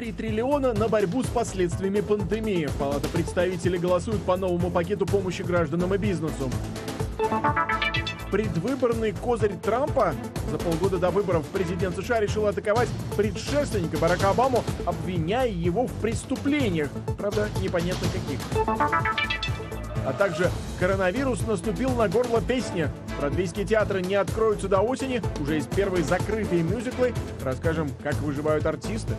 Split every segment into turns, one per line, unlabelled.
3 триллиона на борьбу с последствиями пандемии. Палата представителей голосует по новому пакету помощи гражданам и бизнесу. Предвыборный козырь Трампа за полгода до выборов президент США решил атаковать предшественника Барака Обаму, обвиняя его в преступлениях. Правда, непонятно каких. А также коронавирус наступил на горло песни. Бродвейские театры не откроются до осени. Уже есть первые закрытые мюзиклы. Расскажем, как выживают артисты.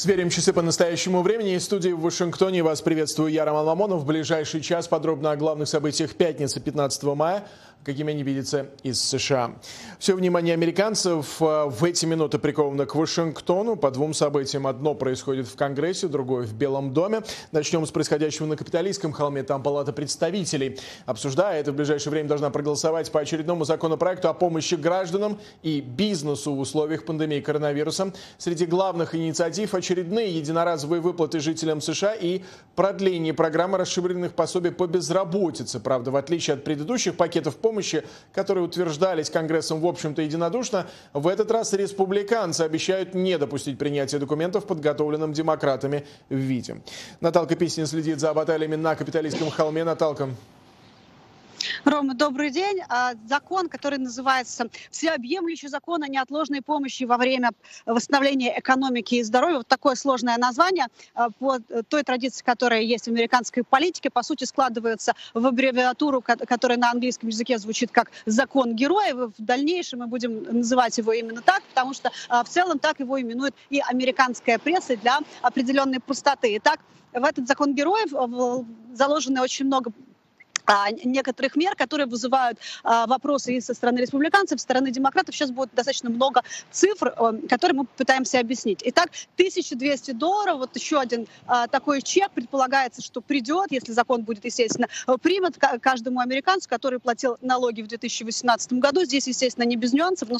Сверим часы по настоящему времени. Из студии в Вашингтоне вас приветствую я, Роман Мамонов. В ближайший час подробно о главных событиях пятницы 15 мая какими они видятся из США. Все внимание американцев э, в эти минуты приковано к Вашингтону. По двум событиям одно происходит в Конгрессе, другое в Белом доме. Начнем с происходящего на Капитолийском холме. Там Палата представителей, обсуждая это, в ближайшее время должна проголосовать по очередному законопроекту о помощи гражданам и бизнесу в условиях пандемии коронавируса. Среди главных инициатив очередные единоразовые выплаты жителям США и продление программы расширенных пособий по безработице. Правда, в отличие от предыдущих пакетов помощи, помощи, которые утверждались Конгрессом в общем-то единодушно, в этот раз республиканцы обещают не допустить принятия документов, подготовленным демократами в виде. Наталка Писнин следит за баталиями на Капиталистском холме. Наталка.
Рома, добрый день. А, закон, который называется «Всеобъемлющий закон о неотложной помощи во время восстановления экономики и здоровья». Вот такое сложное название а, по той традиции, которая есть в американской политике, по сути складывается в аббревиатуру, которая на английском языке звучит как «закон героев». В дальнейшем мы будем называть его именно так, потому что а, в целом так его именует и американская пресса для определенной пустоты. Итак, в этот закон героев заложено очень много некоторых мер, которые вызывают а, вопросы и со стороны республиканцев, и со стороны демократов. Сейчас будет достаточно много цифр, э, которые мы пытаемся объяснить. Итак, 1200 долларов, вот еще один а, такой чек, предполагается, что придет, если закон будет, естественно, примет каждому американцу, который платил налоги в 2018 году. Здесь, естественно, не без нюансов, но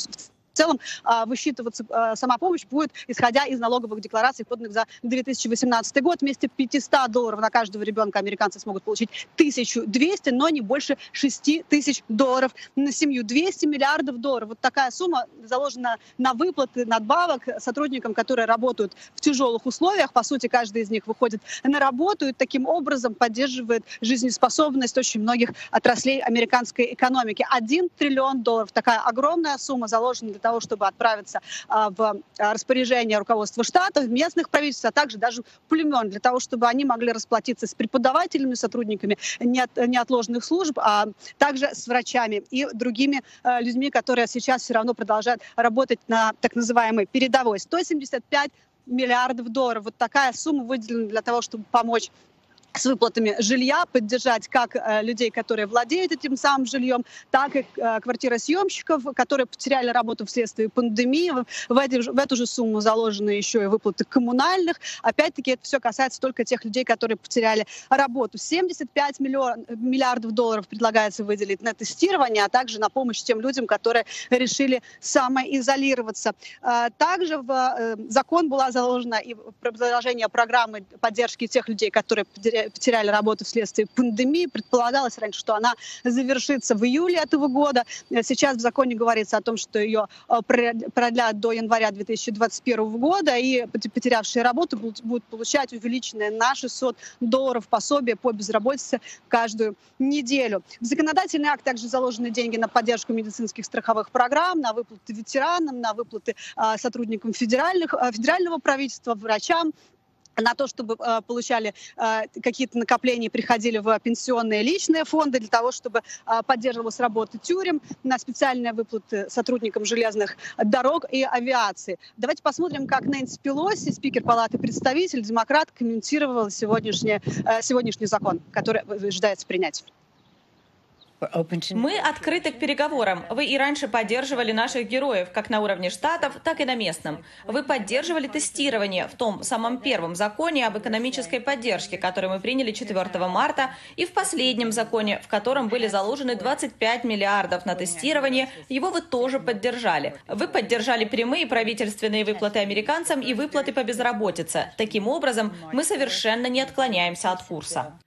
в целом а, высчитываться а, сама помощь будет, исходя из налоговых деклараций, поданных за 2018 год. Вместе 500 долларов на каждого ребенка американцы смогут получить 1200, но не больше 6 тысяч долларов на семью. 200 миллиардов долларов. Вот такая сумма заложена на выплаты надбавок сотрудникам, которые работают в тяжелых условиях. По сути, каждый из них выходит на работу и таким образом поддерживает жизнеспособность очень многих отраслей американской экономики. Один триллион долларов. Такая огромная сумма заложена для того, чтобы отправиться а, в а, распоряжение руководства штата, местных правительств, а также даже племен, для того, чтобы они могли расплатиться с преподавателями, сотрудниками неотложных служб, а также с врачами и другими а, людьми, которые сейчас все равно продолжают работать на так называемой передовой. 175 миллиардов долларов. Вот такая сумма выделена для того, чтобы помочь с выплатами жилья, поддержать как э, людей, которые владеют этим самым жильем, так и э, квартиросъемщиков, которые потеряли работу вследствие пандемии. В, эти, в эту же сумму заложены еще и выплаты коммунальных. Опять-таки это все касается только тех людей, которые потеряли работу. 75 миллион, миллиардов долларов предлагается выделить на тестирование, а также на помощь тем людям, которые решили самоизолироваться. Э, также в закон была заложена и продолжение программы поддержки тех людей, которые потеряли потеряли работу вследствие пандемии. Предполагалось раньше, что она завершится в июле этого года. Сейчас в законе говорится о том, что ее э, продлят до января 2021 года, и потерявшие работу будут получать увеличенное на 600 долларов пособие по безработице каждую неделю. В законодательный акт также заложены деньги на поддержку медицинских страховых программ, на выплаты ветеранам, на выплаты э, сотрудникам федеральных, э, федерального правительства, врачам, на то, чтобы э, получали э, какие-то накопления, приходили в пенсионные личные фонды для того, чтобы э, поддерживалась работа тюрем, на специальные выплаты сотрудникам железных дорог и авиации. Давайте посмотрим, как Нэнси Пелоси, спикер Палаты представителей, демократ, комментировал сегодняшний, э, сегодняшний закон, который ожидается принять.
Мы открыты к переговорам. Вы и раньше поддерживали наших героев, как на уровне штатов, так и на местном. Вы поддерживали тестирование в том самом первом законе об экономической поддержке, который мы приняли 4 марта, и в последнем законе, в котором были заложены 25 миллиардов на тестирование, его вы тоже поддержали. Вы поддержали прямые правительственные выплаты американцам и выплаты по безработице. Таким образом, мы совершенно не отклоняемся от курса.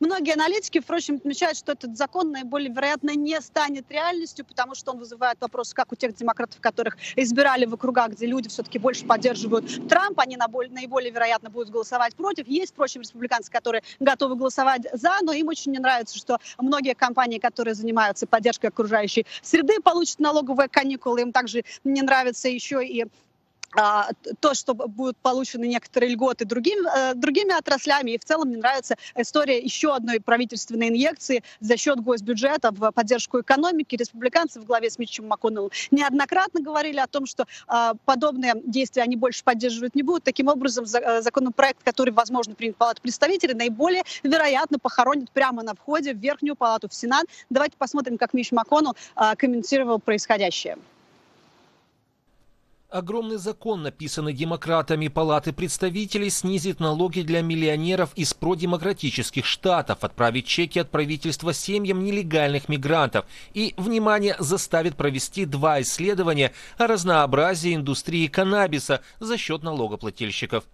Многие аналитики, впрочем, отмечают, что этот закон наиболее вероятно не станет реальностью, потому что он вызывает вопрос, как у тех демократов, которых избирали в округах, где люди все-таки больше поддерживают Трампа, они наиболее вероятно будут голосовать против. Есть, впрочем, республиканцы, которые готовы голосовать за, но им очень не нравится, что многие компании, которые занимаются поддержкой окружающей среды, получат налоговые каникулы. Им также не нравится еще и то, что будут получены некоторые льготы другим, э, другими отраслями. И в целом мне нравится история еще одной правительственной инъекции за счет госбюджета в поддержку экономики. Республиканцы в главе с Митчем МакКоннеллом неоднократно говорили о том, что а, подобные действия они больше поддерживать не будут. Таким образом, э, законопроект, который, возможно, примет Палата представителей, наиболее вероятно похоронит прямо на входе в Верхнюю Палату, в Сенат. Давайте посмотрим, как Митч МакКоннелл а, комментировал происходящее.
Огромный закон, написанный демократами Палаты представителей, снизит налоги для миллионеров из продемократических штатов, отправит чеки от правительства семьям нелегальных мигрантов и, внимание, заставит провести два исследования о разнообразии индустрии каннабиса за счет налогоплательщиков.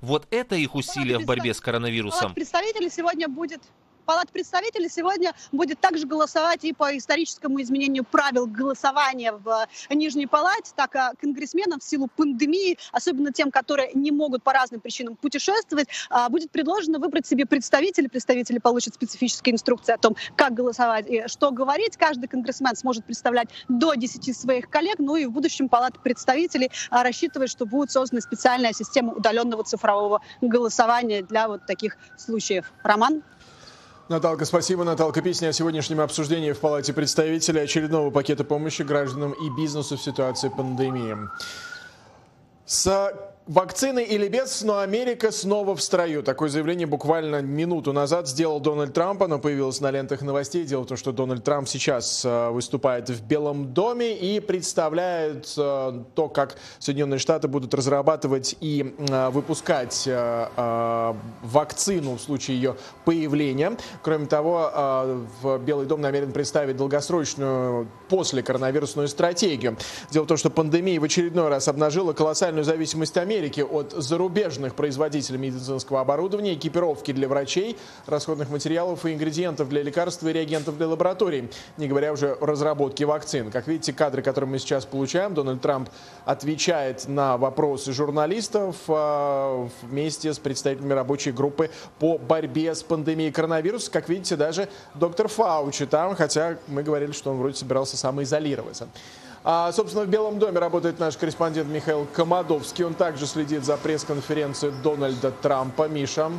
Вот это их усилия в борьбе с коронавирусом.
Представителей сегодня будет Палата представителей сегодня будет также голосовать и по историческому изменению правил голосования в Нижней Палате, так и конгрессменам в силу пандемии, особенно тем, которые не могут по разным причинам путешествовать, а, будет предложено выбрать себе представителей. Представители получат специфические инструкции о том, как голосовать и что говорить. Каждый конгрессмен сможет представлять до 10 своих коллег. Ну и в будущем Палата представителей рассчитывает, что будет создана специальная система удаленного цифрового голосования для вот таких случаев. Роман?
Наталка, спасибо. Наталка Песня о сегодняшнем обсуждении в Палате представителей очередного пакета помощи гражданам и бизнесу в ситуации пандемии. С Вакцины или без, но Америка снова в строю. Такое заявление буквально минуту назад сделал Дональд Трамп. Оно появилось на лентах новостей. Дело в том, что Дональд Трамп сейчас э, выступает в Белом доме и представляет э, то, как Соединенные Штаты будут разрабатывать и э, выпускать вакцину в случае ее появления. Кроме того, в Белый дом намерен представить долгосрочную после коронавирусную стратегию. Дело в том, что пандемия в очередной раз обнажила колоссальную зависимость Америки Америки от зарубежных производителей медицинского оборудования, экипировки для врачей, расходных материалов и ингредиентов для лекарств и реагентов для лабораторий, не говоря уже о разработке вакцин. Как видите, кадры, которые мы сейчас получаем, Дональд Трамп отвечает на вопросы журналистов а, вместе с представителями рабочей группы по борьбе с пандемией коронавируса. Как видите, даже доктор Фаучи там, хотя мы говорили, что он вроде собирался самоизолироваться. А, собственно, в Белом доме работает наш корреспондент Михаил Комадовский. Он также следит за пресс-конференцией Дональда Трампа. Миша.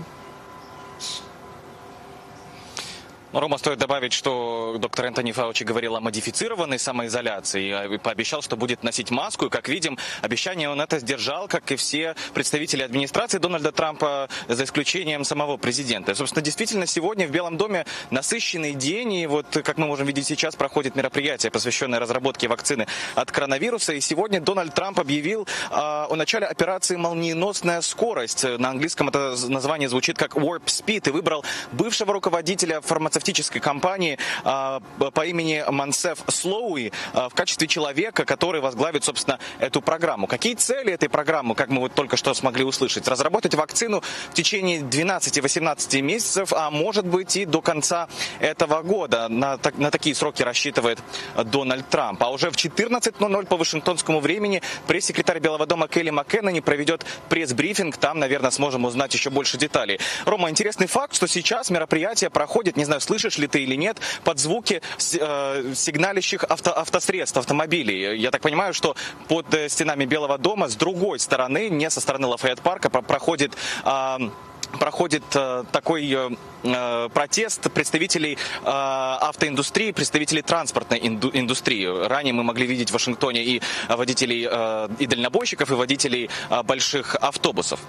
Но, Рома, стоит добавить, что доктор Энтони Фаучи говорил о модифицированной самоизоляции и пообещал, что будет носить маску. И, как видим, обещание он это сдержал, как и все представители администрации Дональда Трампа, за исключением самого президента. Собственно, действительно, сегодня в Белом доме насыщенный день. И вот, как мы можем видеть сейчас, проходит мероприятие, посвященное разработке вакцины от коронавируса. И сегодня Дональд Трамп объявил э, о начале операции «Молниеносная скорость». На английском это название звучит как «Warp Speed» и выбрал бывшего руководителя фармацевтической фармацевтической компании а, по имени Мансеф Слоуи а, в качестве человека, который возглавит, собственно, эту программу. Какие цели этой программы, как мы вот только что смогли услышать? Разработать вакцину в течение 12-18 месяцев, а может быть и до конца этого года. На, на такие сроки рассчитывает Дональд Трамп. А уже в 14.00 по вашингтонскому времени пресс-секретарь Белого дома Келли Маккеннани проведет пресс-брифинг. Там, наверное, сможем узнать еще больше деталей. Рома, интересный факт, что сейчас мероприятие проходит, не знаю, слышишь ли ты или нет, под звуки э, сигналящих авто, автосредств, автомобилей. Я так понимаю, что под э, стенами Белого дома с другой стороны, не со стороны Лафайет-парка, проходит... Э, проходит э, такой э, э, протест представителей автоиндустрии, представителей транспортной индустрии. Ранее мы могли видеть в Вашингтоне и водителей, и дальнобойщиков, и водителей больших автобусов.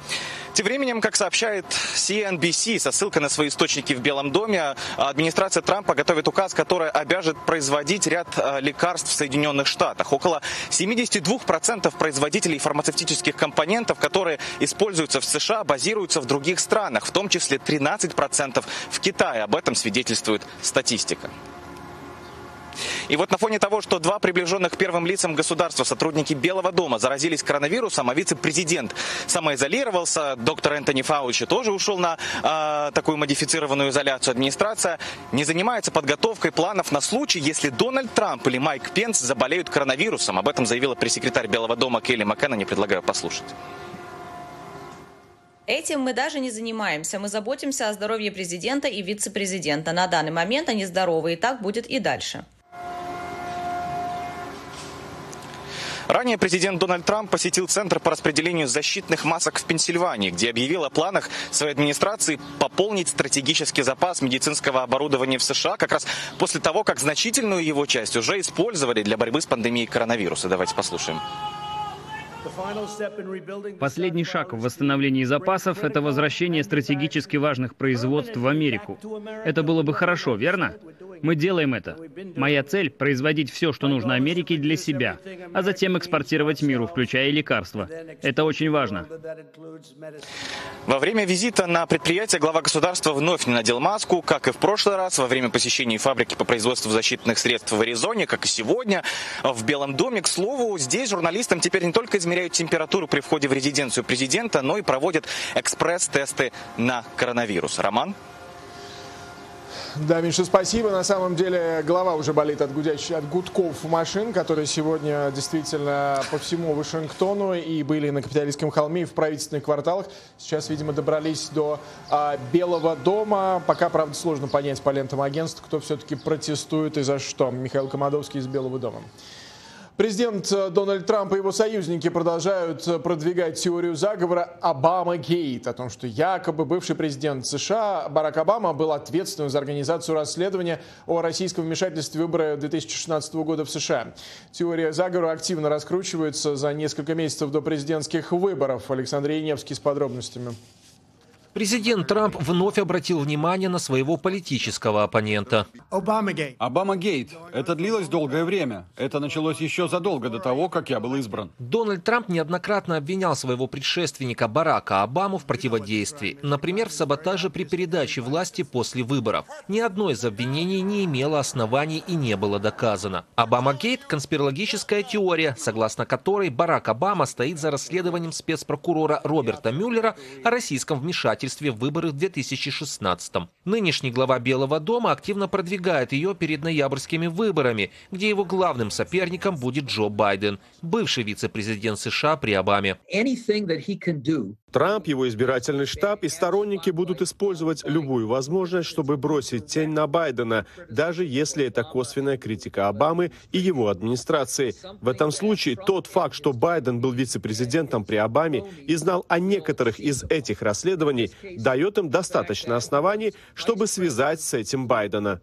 Тем временем, как сообщает CNBC со ссылкой на свои источники в Белом доме, администрация Трампа готовит указ, который обяжет производить ряд лекарств в Соединенных Штатах. Около 72% производителей фармацевтических компонентов, которые используются в США, базируются в других странах странах, в том числе 13% в Китае. Об этом свидетельствует статистика. И вот на фоне того, что два приближенных к первым лицам государства сотрудники Белого дома заразились коронавирусом, а вице-президент самоизолировался, доктор Энтони Фаучи тоже ушел на э, такую модифицированную изоляцию, администрация не занимается подготовкой планов на случай, если Дональд Трамп или Майк Пенс заболеют коронавирусом. Об этом заявила пресс-секретарь Белого дома Келли Маккена. Не предлагаю послушать.
Этим мы даже не занимаемся. Мы заботимся о здоровье президента и вице-президента. На данный момент они здоровы, и так будет и дальше.
Ранее президент Дональд Трамп посетил Центр по распределению защитных масок в Пенсильвании, где объявил о планах своей администрации пополнить стратегический запас медицинского оборудования в США как раз после того, как значительную его часть уже использовали для борьбы с пандемией коронавируса. Давайте послушаем.
Последний шаг в восстановлении запасов – это возвращение стратегически важных производств в Америку. Это было бы хорошо, верно? Мы делаем это. Моя цель – производить все, что нужно Америке для себя, а затем экспортировать миру, включая лекарства. Это очень важно.
Во время визита на предприятие глава государства вновь не надел маску, как и в прошлый раз, во время посещения фабрики по производству защитных средств в Аризоне, как и сегодня. В Белом доме, к слову, здесь журналистам теперь не только измеряют температуру при входе в резиденцию президента, но и проводят экспресс-тесты на коронавирус. Роман?
Да, Миша, спасибо. На самом деле голова уже болит от гудящих, от гудков машин, которые сегодня действительно по всему Вашингтону и были на Капитолийском холме и в правительственных кварталах. Сейчас, видимо, добрались до а, Белого дома. Пока, правда, сложно понять по лентам агентств, кто все-таки протестует и за что. Михаил Комадовский из Белого дома. Президент э, Дональд Трамп и его союзники продолжают э, продвигать теорию заговора Обама-Гейт, о том, что якобы бывший президент США Барак Обама был ответственным за организацию расследования о российском вмешательстве в выборы 2016 года в США. Теория заговора активно раскручивается за несколько месяцев до президентских выборов. Александр Яневский с подробностями.
Президент Трамп вновь обратил внимание на своего политического оппонента.
Обама-гейт. Это длилось долгое время. Это началось еще задолго до того, как я был избран.
Дональд Трамп неоднократно обвинял своего предшественника Барака Обаму в противодействии. Например, в саботаже при передаче власти после выборов. Ни одно из обвинений не имело оснований и не было доказано. Обама-гейт – конспирологическая теория, согласно которой Барак Обама стоит за расследованием спецпрокурора Роберта Мюллера о российском вмешательстве вмешательстве в выборы в 2016 -м. Нынешний глава Белого дома активно продвигает ее перед ноябрьскими выборами, где его главным соперником будет Джо Байден, бывший вице-президент США при Обаме.
Трамп, его избирательный штаб и сторонники будут использовать любую возможность, чтобы бросить тень на Байдена, даже если это косвенная критика Обамы и его администрации. В этом случае тот факт, что Байден был вице-президентом при Обаме и знал о некоторых из этих расследований, дает им достаточно оснований, чтобы связать с этим Байдена.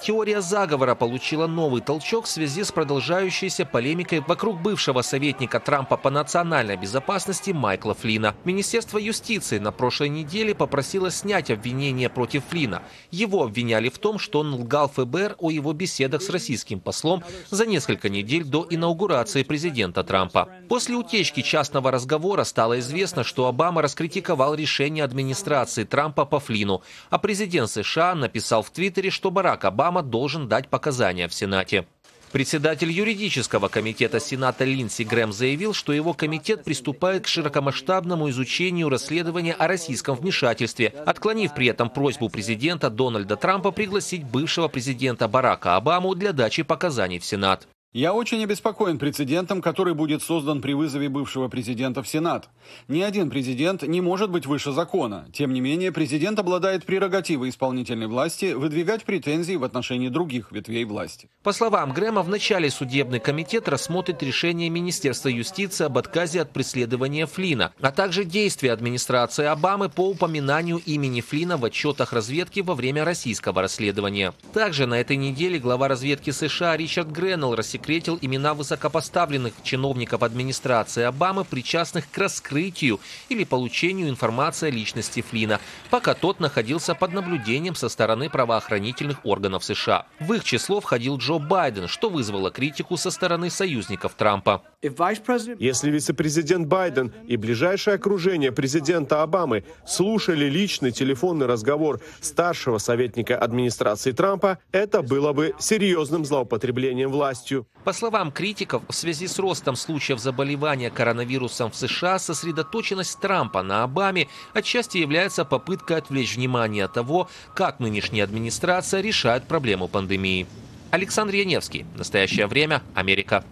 Теория заговора получила новый толчок в связи с продолжающейся полемикой вокруг бывшего советника Трампа по национальной безопасности Майкла Флина. Министерство юстиции на прошлой неделе попросило снять обвинения против Флина. Его обвиняли в том, что он лгал ФБР о его беседах с российским послом за несколько недель до инаугурации президента Трампа. После утечки частного разговора стало известно, что Обама раскритиковал решение администрации Трампа по Флину, а президент США написал в Твиттере, что Барак Обама должен дать показания в Сенате. Председатель юридического комитета Сената Линдси Грэм заявил, что его комитет приступает к широкомасштабному изучению расследования о российском вмешательстве, отклонив при этом просьбу президента Дональда Трампа пригласить бывшего президента Барака Обаму для дачи показаний в Сенат.
Я очень обеспокоен прецедентом, который будет создан при вызове бывшего президента в Сенат. Ни один президент не может быть выше закона. Тем не менее, президент обладает прерогативой исполнительной власти выдвигать претензии в отношении других ветвей власти.
По словам Грэма, в начале судебный комитет рассмотрит решение Министерства юстиции об отказе от преследования Флина, а также действия администрации Обамы по упоминанию имени Флина в отчетах разведки во время российского расследования. Также на этой неделе глава разведки США Ричард Греннелл рассекретил засекретил имена высокопоставленных чиновников администрации Обамы, причастных к раскрытию или получению информации о личности Флина, пока тот находился под наблюдением со стороны правоохранительных органов США. В их число входил Джо Байден, что вызвало критику со стороны союзников Трампа.
Если вице-президент Байден и ближайшее окружение президента Обамы слушали личный телефонный разговор старшего советника администрации Трампа, это было бы серьезным злоупотреблением властью.
По словам критиков, в связи с ростом случаев заболевания коронавирусом в США, сосредоточенность Трампа на Обаме отчасти является попыткой отвлечь внимание от того, как нынешняя администрация решает проблему пандемии. Александр Яневский. Настоящее время. Америка.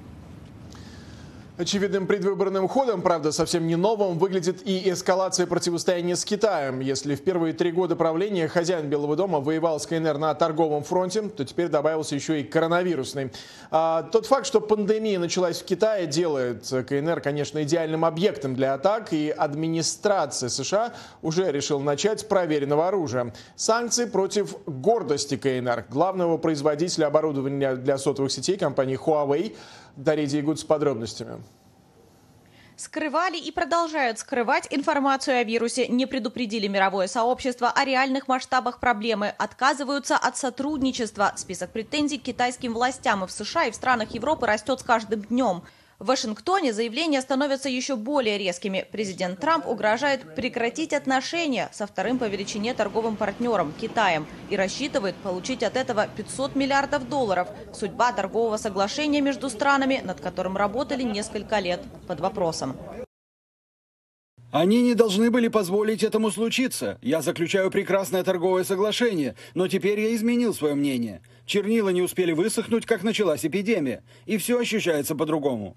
Очевидным предвыборным ходом, правда, совсем не новым, выглядит и эскалация противостояния с Китаем. Если в первые три года правления хозяин Белого дома воевал с КНР на торговом фронте, то теперь добавился еще и коронавирусный. А, тот факт, что пандемия началась в Китае, делает КНР, конечно, идеальным объектом для атак, и администрация США уже решила начать проверенного оружия. Санкции против гордости КНР, главного производителя оборудования для сотовых сетей компании Huawei, Дарья Диегуд с подробностями.
Скрывали и продолжают скрывать информацию о вирусе, не предупредили мировое сообщество о реальных масштабах проблемы, отказываются от сотрудничества. Список претензий к китайским властям и в США, и в странах Европы растет с каждым днем. В Вашингтоне заявления становятся еще более резкими. Президент Трамп угрожает прекратить отношения со вторым по величине торговым партнером – Китаем и рассчитывает получить от этого 500 миллиардов долларов. Судьба торгового соглашения между странами, над которым работали несколько лет, под вопросом.
Они не должны были позволить этому случиться. Я заключаю прекрасное торговое соглашение, но теперь я изменил свое мнение. Чернила не успели высохнуть, как началась эпидемия, и все ощущается по-другому.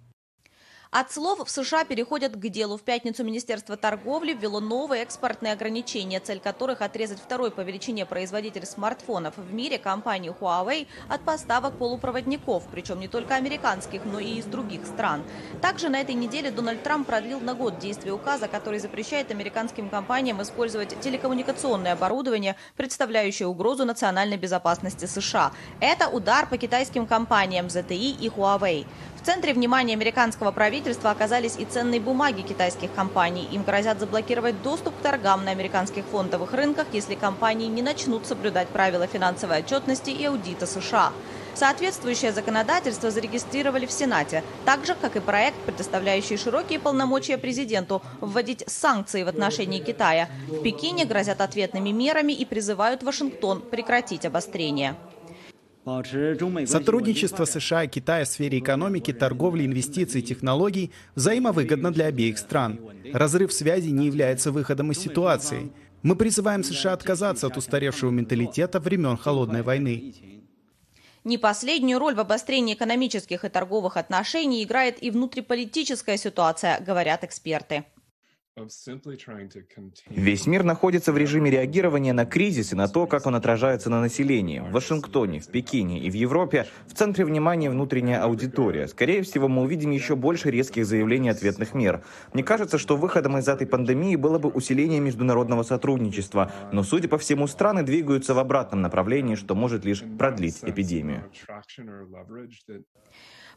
От слов в США переходят к делу. В пятницу Министерство торговли ввело новые экспортные ограничения, цель которых отрезать второй по величине производитель смартфонов в мире компанию Huawei от поставок полупроводников, причем не только американских, но и из других стран. Также на этой неделе Дональд Трамп продлил на год действие указа, который запрещает американским компаниям использовать телекоммуникационное оборудование, представляющее угрозу национальной безопасности США. Это удар по китайским компаниям ZTE и Huawei. В центре внимания американского правительства оказались и ценные бумаги китайских компаний. Им грозят заблокировать доступ к торгам на американских фондовых рынках, если компании не начнут соблюдать правила финансовой отчетности и аудита США. Соответствующее законодательство зарегистрировали в Сенате, так же, как и проект, предоставляющий широкие полномочия президенту вводить санкции в отношении Китая. В Пекине грозят ответными мерами и призывают Вашингтон прекратить обострение.
Сотрудничество США и Китая в сфере экономики, торговли, инвестиций и технологий взаимовыгодно для обеих стран. Разрыв связи не является выходом из ситуации. Мы призываем США отказаться от устаревшего менталитета времен Холодной войны.
Не последнюю роль в обострении экономических и торговых отношений играет и внутриполитическая ситуация, говорят эксперты.
Весь мир находится в режиме реагирования на кризис и на то, как он отражается на населении. В Вашингтоне, в Пекине и в Европе в центре внимания внутренняя аудитория. Скорее всего, мы увидим еще больше резких заявлений ответных мер. Мне кажется, что выходом из этой пандемии было бы усиление международного сотрудничества, но, судя по всему, страны двигаются в обратном направлении, что может лишь продлить эпидемию.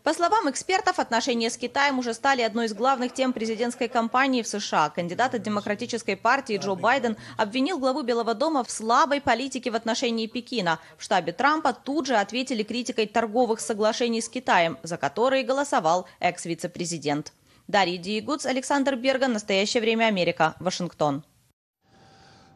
По словам экспертов, отношения с Китаем уже стали одной из главных тем президентской кампании в США. Кандидат от Демократической партии Джо Байден обвинил главу Белого дома в слабой политике в отношении Пекина. В штабе Трампа тут же ответили критикой торговых соглашений с Китаем, за которые голосовал экс-вице-президент. Дарья Диегуц, Александр Берган. Настоящее время Америка. Вашингтон.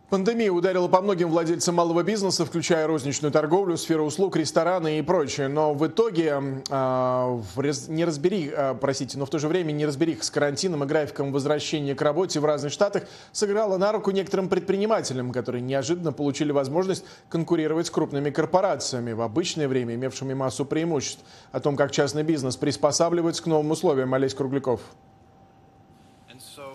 Пандемия ударила по многим владельцам малого бизнеса, включая розничную торговлю, сферу услуг, рестораны и прочее. Но в итоге э, не разбери, э, простите, но в то же время не разбери с карантином и графиком возвращения к работе в разных штатах сыграла на руку некоторым предпринимателям, которые неожиданно получили возможность конкурировать с крупными корпорациями, в обычное время имевшими массу преимуществ. О том, как частный бизнес приспосабливается к новым условиям, Олесь Кругляков.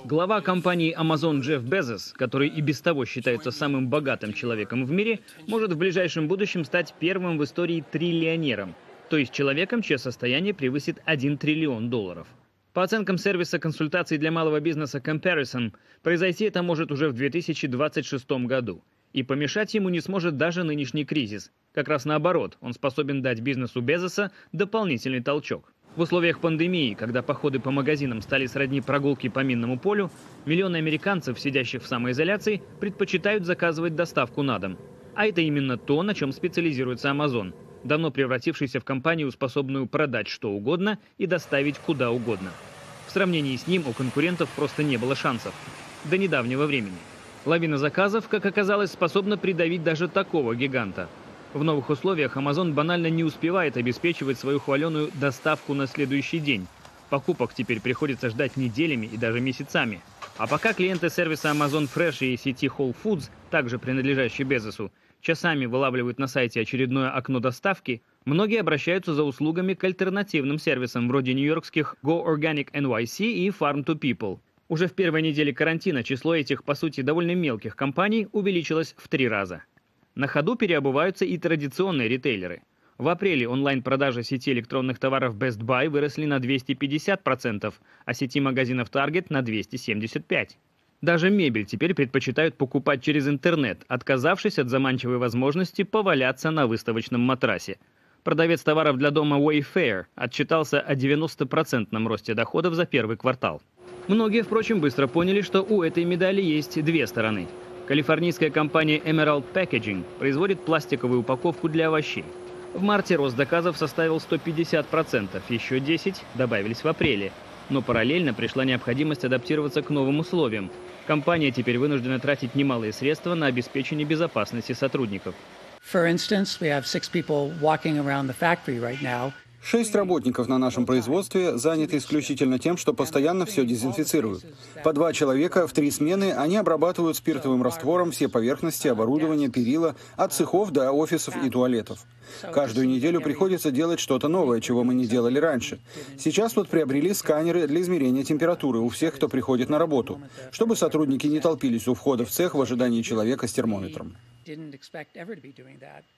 Глава компании Amazon Джефф Безос, который и без того считается самым богатым человеком в мире, может в ближайшем будущем стать первым в истории триллионером, то есть человеком, чье состояние превысит 1 триллион долларов. По оценкам сервиса консультаций для малого бизнеса Comparison, произойти это может уже в 2026 году. И помешать ему не сможет даже нынешний кризис. Как раз наоборот, он способен дать бизнесу Безоса дополнительный толчок. В условиях пандемии, когда походы по магазинам стали сродни прогулки по минному полю, миллионы американцев, сидящих в самоизоляции, предпочитают заказывать доставку на дом. А это именно то, на чем специализируется Amazon. давно превратившийся в компанию, способную продать что угодно и доставить куда угодно. В сравнении с ним у конкурентов просто не было шансов. До недавнего времени. Лавина заказов, как оказалось, способна придавить даже такого гиганта. В новых условиях Amazon банально не успевает обеспечивать свою хваленую доставку на следующий день. Покупок теперь приходится ждать неделями и даже месяцами. А пока клиенты сервиса Amazon Fresh и сети Whole Foods, также принадлежащие Безосу, часами вылавливают на сайте очередное окно доставки, многие обращаются за услугами к альтернативным сервисам вроде нью-йоркских Go Organic NYC и Farm to People. Уже в первой неделе карантина число этих, по сути, довольно мелких компаний увеличилось в три раза. На ходу переобуваются и традиционные ритейлеры. В апреле онлайн-продажи сети электронных товаров Best Buy выросли на 250%, а сети магазинов Target на 275%. Даже мебель теперь предпочитают покупать через интернет, отказавшись от заманчивой возможности поваляться на выставочном матрасе. Продавец товаров для дома Wayfair отчитался о 90% росте доходов за первый квартал. Многие, впрочем, быстро поняли, что у этой медали есть две стороны. Калифорнийская компания Emerald Packaging производит пластиковую упаковку для овощей. В марте рост заказов составил 150%, еще 10% добавились в апреле. Но параллельно пришла необходимость адаптироваться к новым условиям. Компания теперь вынуждена тратить немалые средства на обеспечение безопасности сотрудников.
For instance, we have six people walking around the factory right now
Шесть работников на нашем производстве заняты исключительно тем, что постоянно все дезинфицируют. По два человека в три смены они обрабатывают спиртовым раствором все поверхности, оборудование, перила, от цехов до офисов и туалетов. Каждую неделю приходится делать что-то новое, чего мы не делали раньше. Сейчас вот приобрели сканеры для измерения температуры у всех, кто приходит на работу, чтобы сотрудники не толпились у входа в цех в ожидании человека с термометром.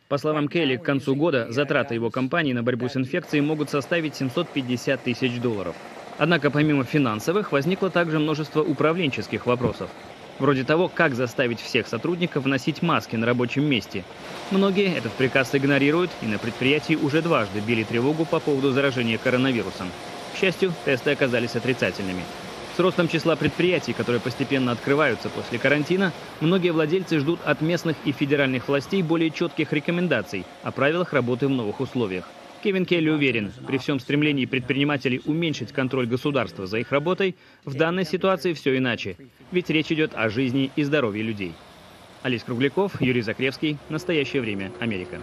По словам Келли, к концу года затраты его компании на борьбу с инфекцией могут составить 750 тысяч долларов. Однако помимо финансовых возникло также множество управленческих вопросов. Вроде того, как заставить всех сотрудников носить маски на рабочем месте. Многие этот приказ игнорируют и на предприятии уже дважды били тревогу по поводу заражения коронавирусом. К счастью, тесты оказались отрицательными. С ростом числа предприятий, которые постепенно открываются после карантина, многие владельцы ждут от местных и федеральных властей более четких рекомендаций о правилах работы в новых условиях. Кевин Келли уверен, при всем стремлении предпринимателей уменьшить контроль государства за их работой, в данной ситуации все иначе. Ведь речь идет о жизни и здоровье людей. Олесь Кругляков, Юрий Закревский. Настоящее время. Америка.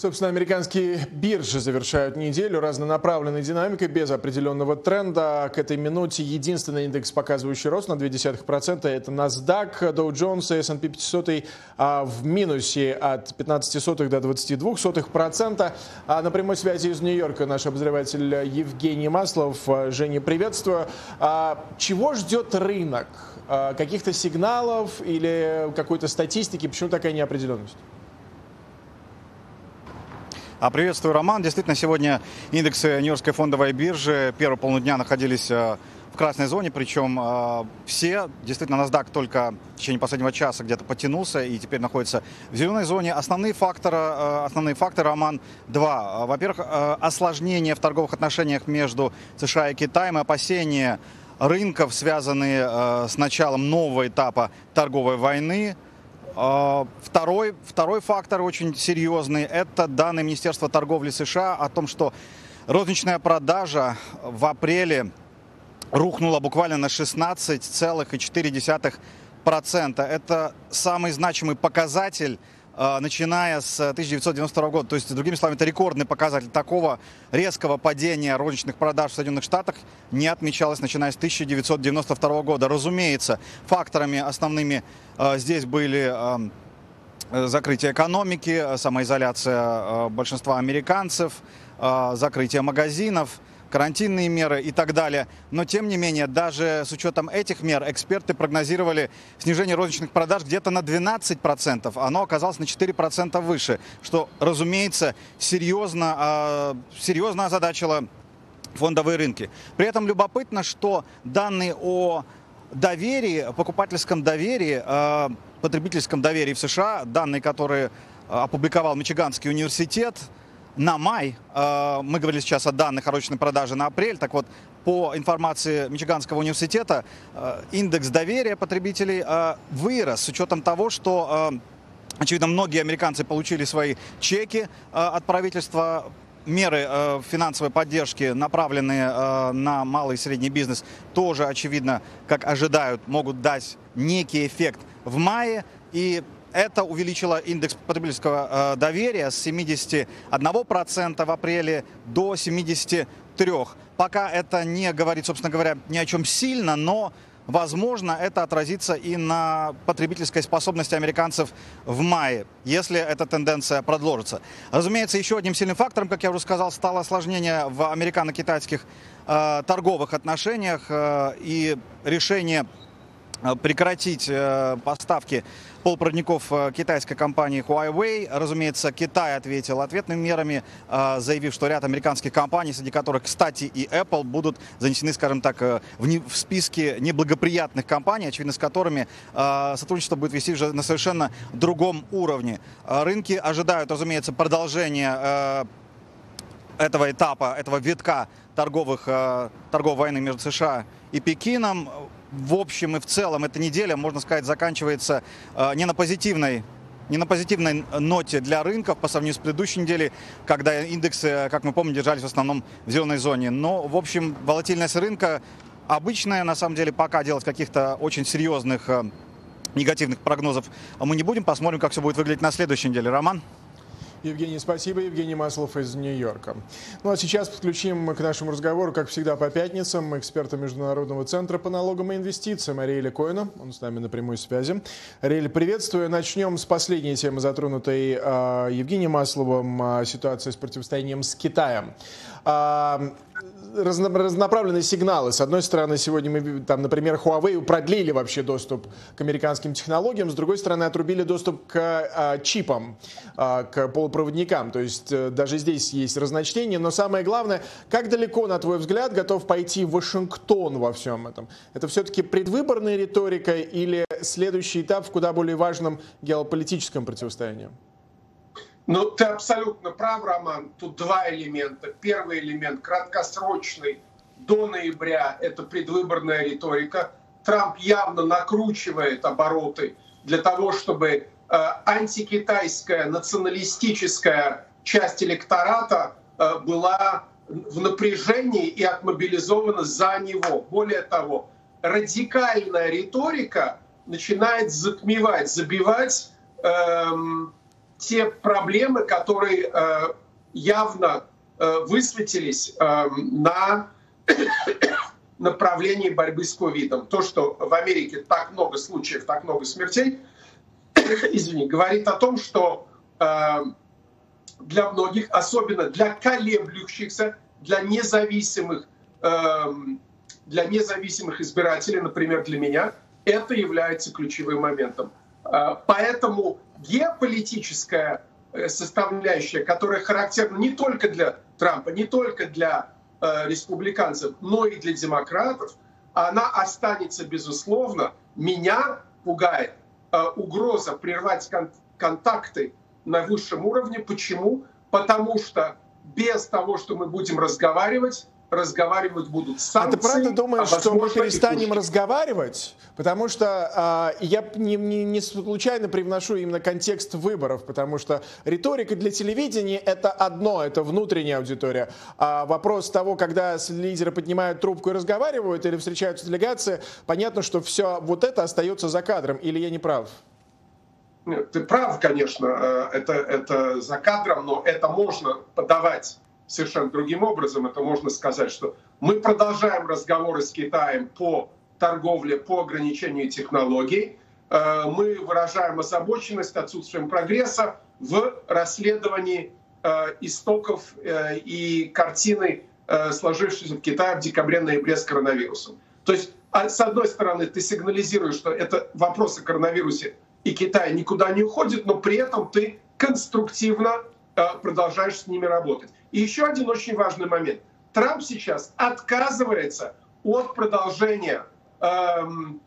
Собственно, американские биржи завершают неделю разнонаправленной динамикой без определенного тренда. К этой минуте единственный индекс, показывающий рост на 0,2%, это NASDAQ, Dow Jones и S&P 500 а, в минусе от 15 до 22%. А на прямой связи из Нью-Йорка наш обозреватель Евгений Маслов. Женя, приветствую. А, чего ждет рынок? А, каких-то сигналов или какой-то статистики? Почему такая неопределенность?
А, приветствую, Роман. Действительно, сегодня индексы Нью-Йоркской фондовой биржи первые полнудня находились э, в красной зоне, причем э, все, действительно, NASDAQ только в течение последнего часа где-то потянулся и теперь находится в зеленой зоне. Основные факторы, э, основные факторы, Роман, два. Во-первых, осложнение в торговых отношениях между США и Китаем и опасения рынков, связанные с началом нового этапа торговой войны – второй, второй фактор очень серьезный – это данные Министерства торговли США о том, что розничная продажа в апреле рухнула буквально на 16,4%. Это самый значимый показатель а, начиная с 1992 года. То есть, другими словами, это рекордный показатель такого резкого падения розничных продаж в Соединенных Штатах не отмечалось, начиная с 1992 года. Разумеется, факторами основными а, здесь были а, закрытие экономики, самоизоляция большинства американцев, закрытие магазинов – карантинные меры и так далее. Но, тем не менее, даже с учетом этих мер, эксперты прогнозировали снижение розничных продаж где-то на 12%. Оно оказалось на 4% выше, что, разумеется, серьезно, серьезно озадачило фондовые рынки. При этом любопытно, что данные о доверии, покупательском доверии, потребительском доверии в США, данные, которые опубликовал Мичиганский университет, на май, э, мы говорили сейчас о данных о розничной продаже на апрель, так вот, по информации Мичиганского университета, э, индекс доверия потребителей э, вырос с учетом того, что Очевидно, многие американцы получили свои чеки от правительства меры э, финансовой поддержки, направленные э, на малый и средний бизнес, тоже, очевидно, как ожидают, могут дать некий эффект в мае. И это увеличило индекс потребительского э, доверия с 71% в апреле до 73%. Пока это не говорит, собственно говоря, ни о чем сильно, но возможно, это отразится и на потребительской способности американцев в мае, если эта тенденция продолжится. Разумеется, еще одним сильным фактором, как я уже сказал, стало осложнение в американо-китайских э, торговых отношениях э, и решение Э, прекратить э, поставки полупроводников э, китайской компании Huawei. Разумеется, Китай ответил ответными мерами, заявив, что ряд американских компаний, среди которых, кстати, и Apple, будут занесены, скажем так, в списке неблагоприятных компаний, очевидно, с которыми сотрудничество будет вести уже на совершенно другом уровне. Рынки ожидают, разумеется, продолжения этого этапа, этого витка торговых, торговой войны между США и Пекином в общем и в целом эта неделя, можно сказать, заканчивается э, не на позитивной не на позитивной ноте для рынков по сравнению с предыдущей неделей, когда индексы, как мы помним, держались в основном в зеленой зоне. Но, в общем, волатильность рынка обычная, на самом деле, пока делать каких-то очень серьезных э, негативных прогнозов мы не будем. Посмотрим, как все будет выглядеть на следующей неделе. Роман?
Евгений, спасибо. Евгений Маслов из Нью-Йорка. Ну а сейчас подключим к нашему разговору, как всегда, по пятницам, эксперта Международного центра по налогам и инвестициям Ариэля Коина. Он с нами на прямой связи. Ариэль, приветствую. Начнем с последней темы, затронутой э, Евгением Масловым, э, ситуация с противостоянием с Китаем. Э, разнонаправленные сигналы. С одной стороны, сегодня мы, там, например, Huawei продлили вообще доступ к американским технологиям, с другой стороны, отрубили доступ к а, чипам, а, к полупроводникам. То есть а, даже здесь есть разночтение. Но самое главное, как далеко, на твой взгляд, готов пойти Вашингтон во всем этом? Это все-таки предвыборная риторика или следующий этап в куда более важном геополитическом противостоянии?
Ну, ты абсолютно прав, Роман. Тут два элемента. Первый элемент краткосрочный до ноября – это предвыборная риторика. Трамп явно накручивает обороты для того, чтобы э, антикитайская националистическая часть электората э, была в напряжении и отмобилизована за него. Более того, радикальная риторика начинает затмевать, забивать эм, те проблемы, которые э, явно э, высветились э, на направлении борьбы с ковидом. То, что в Америке так много случаев, так много смертей, извини, говорит о том, что для многих, особенно для колеблющихся, для независимых, для независимых избирателей, например, для меня, это является ключевым моментом. Поэтому геополитическая э, составляющая, которая характерна не только для Трампа, не только для э, республиканцев, но и для демократов, она останется, безусловно. Меня пугает э, угроза прервать кон- контакты на высшем уровне. Почему? Потому что без того, что мы будем разговаривать, разговаривать будут санкции.
А ты правда думаешь, а что мы перестанем разговаривать? Потому что а, я не, не, не случайно привношу именно контекст выборов, потому что риторика для телевидения это одно, это внутренняя аудитория. А вопрос того, когда лидеры поднимают трубку и разговаривают или встречаются делегации, понятно, что все вот это остается за кадром. Или я не прав?
Ты прав, конечно, э, это, это за кадром, но это можно подавать совершенно другим образом. Это можно сказать, что мы продолжаем разговоры с Китаем по торговле, по ограничению технологий. Э, мы выражаем озабоченность отсутствием прогресса в расследовании э, истоков э, и картины, сложившейся в Китае в декабре-ноябре с коронавирусом. То есть, а, с одной стороны, ты сигнализируешь, что это вопрос о коронавирусе и Китай никуда не уходит, но при этом ты конструктивно продолжаешь с ними работать. И еще один очень важный момент. Трамп сейчас отказывается от продолжения эм,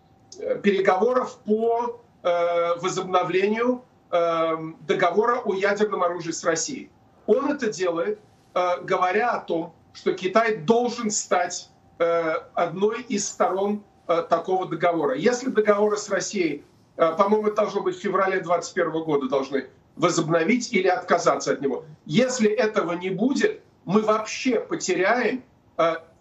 переговоров по э, возобновлению э, договора о ядерном оружии с Россией. Он это делает, э, говоря о том, что Китай должен стать э, одной из сторон э, такого договора. Если договора с Россией по-моему, это должно быть в феврале 2021 года, должны возобновить или отказаться от него. Если этого не будет, мы вообще потеряем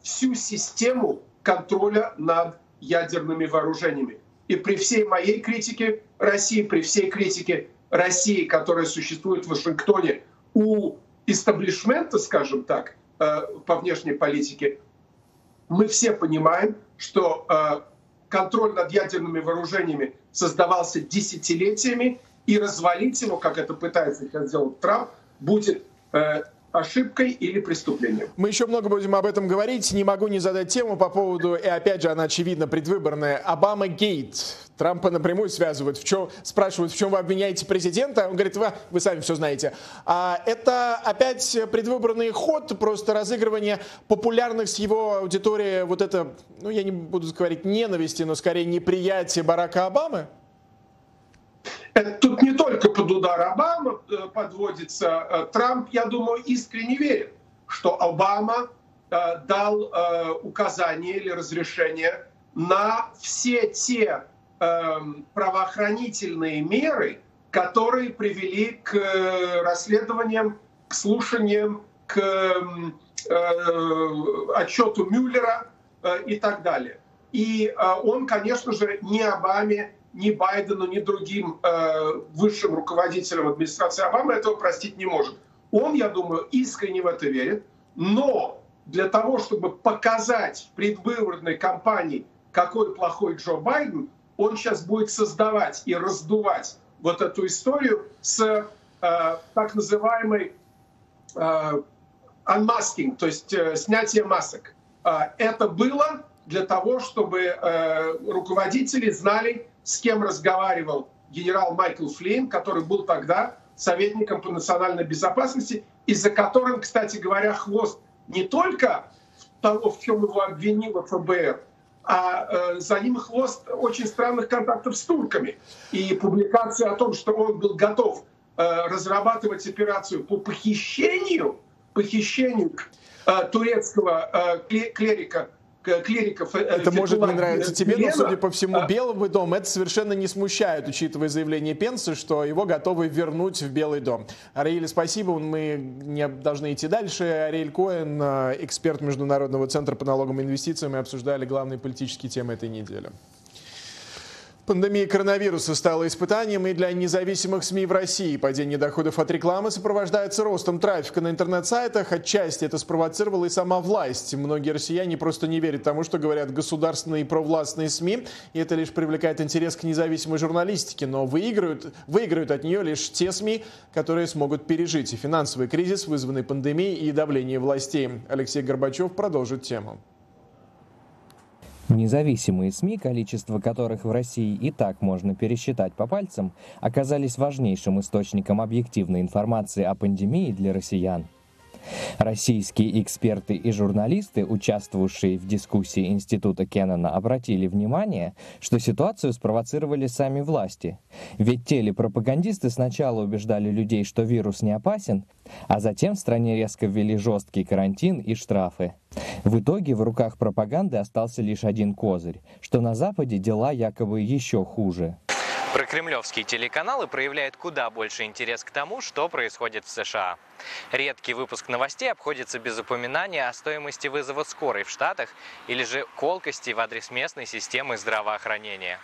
всю систему контроля над ядерными вооружениями. И при всей моей критике России, при всей критике России, которая существует в Вашингтоне, у истеблишмента, скажем так, э, по внешней политике, мы все понимаем, что э, контроль над ядерными вооружениями создавался десятилетиями, и развалить его, как это пытается сейчас сделать Трамп, будет э, ошибкой или преступлением.
Мы еще много будем об этом говорить. Не могу не задать тему по поводу, и опять же, она очевидно предвыборная, Обама Гейт. Трампа напрямую связывают, в чем, спрашивают, в чем вы обвиняете президента. Он говорит, вы, вы сами все знаете. А это опять предвыборный ход, просто разыгрывание популярных с его аудиторией, вот это, ну я не буду говорить ненависти, но скорее неприятие Барака Обамы?
Тут не только под удар Обама э, подводится. Э, Трамп, я думаю, искренне верит, что Обама э, дал указание или разрешение на все те правоохранительные меры, которые привели к расследованиям, к слушаниям, к отчету Мюллера и так далее. И он, конечно же, не Обаме ни Байдену, ни другим э, высшим руководителям администрации Обамы этого простить не может. Он, я думаю, искренне в это верит, но для того, чтобы показать в предвыборной кампании, какой плохой Джо Байден, он сейчас будет создавать и раздувать вот эту историю с э, так называемой э, unmasking, то есть э, снятие масок. Э, это было для того, чтобы э, руководители знали, с кем разговаривал генерал Майкл Флейн, который был тогда советником по национальной безопасности, и за которым, кстати говоря, хвост не только того, в чем его обвинило ФБР, а э, за ним хвост очень странных контактов с турками. И публикация о том, что он был готов э, разрабатывать операцию по похищению, похищению э, турецкого э, клерика клириков. Э,
это может не нравиться тебе, но, судя по всему, а Белый дом это совершенно не смущает, учитывая заявление Пенса, что его готовы вернуть в Белый дом. Ариэль, спасибо, мы не должны идти дальше. Ариэль Коэн, э, эксперт Международного центра по налогам и инвестициям, мы обсуждали главные политические темы этой недели. Пандемия коронавируса стала испытанием и для независимых СМИ в России. Падение доходов от рекламы сопровождается ростом трафика на интернет-сайтах. Отчасти это спровоцировала и сама власть. Многие россияне просто не верят тому, что говорят государственные и провластные СМИ. И это лишь привлекает интерес к независимой журналистике. Но выигрывают, выигрывают от нее лишь те СМИ, которые смогут пережить и финансовый кризис, вызванный пандемией и давлением властей. Алексей Горбачев продолжит тему.
Независимые СМИ, количество которых в России и так можно пересчитать по пальцам, оказались важнейшим источником объективной информации о пандемии для россиян. Российские эксперты и журналисты, участвовавшие в дискуссии Института Кеннона, обратили внимание, что ситуацию спровоцировали сами власти. Ведь телепропагандисты сначала убеждали людей, что вирус не опасен, а затем в стране резко ввели жесткий карантин и штрафы. В итоге в руках пропаганды остался лишь один козырь, что на Западе дела якобы еще хуже.
Прокремлевские телеканалы проявляют куда больше интерес к тому, что происходит в США. Редкий выпуск новостей обходится без упоминания о стоимости вызова скорой в Штатах или же колкости в адрес местной системы здравоохранения.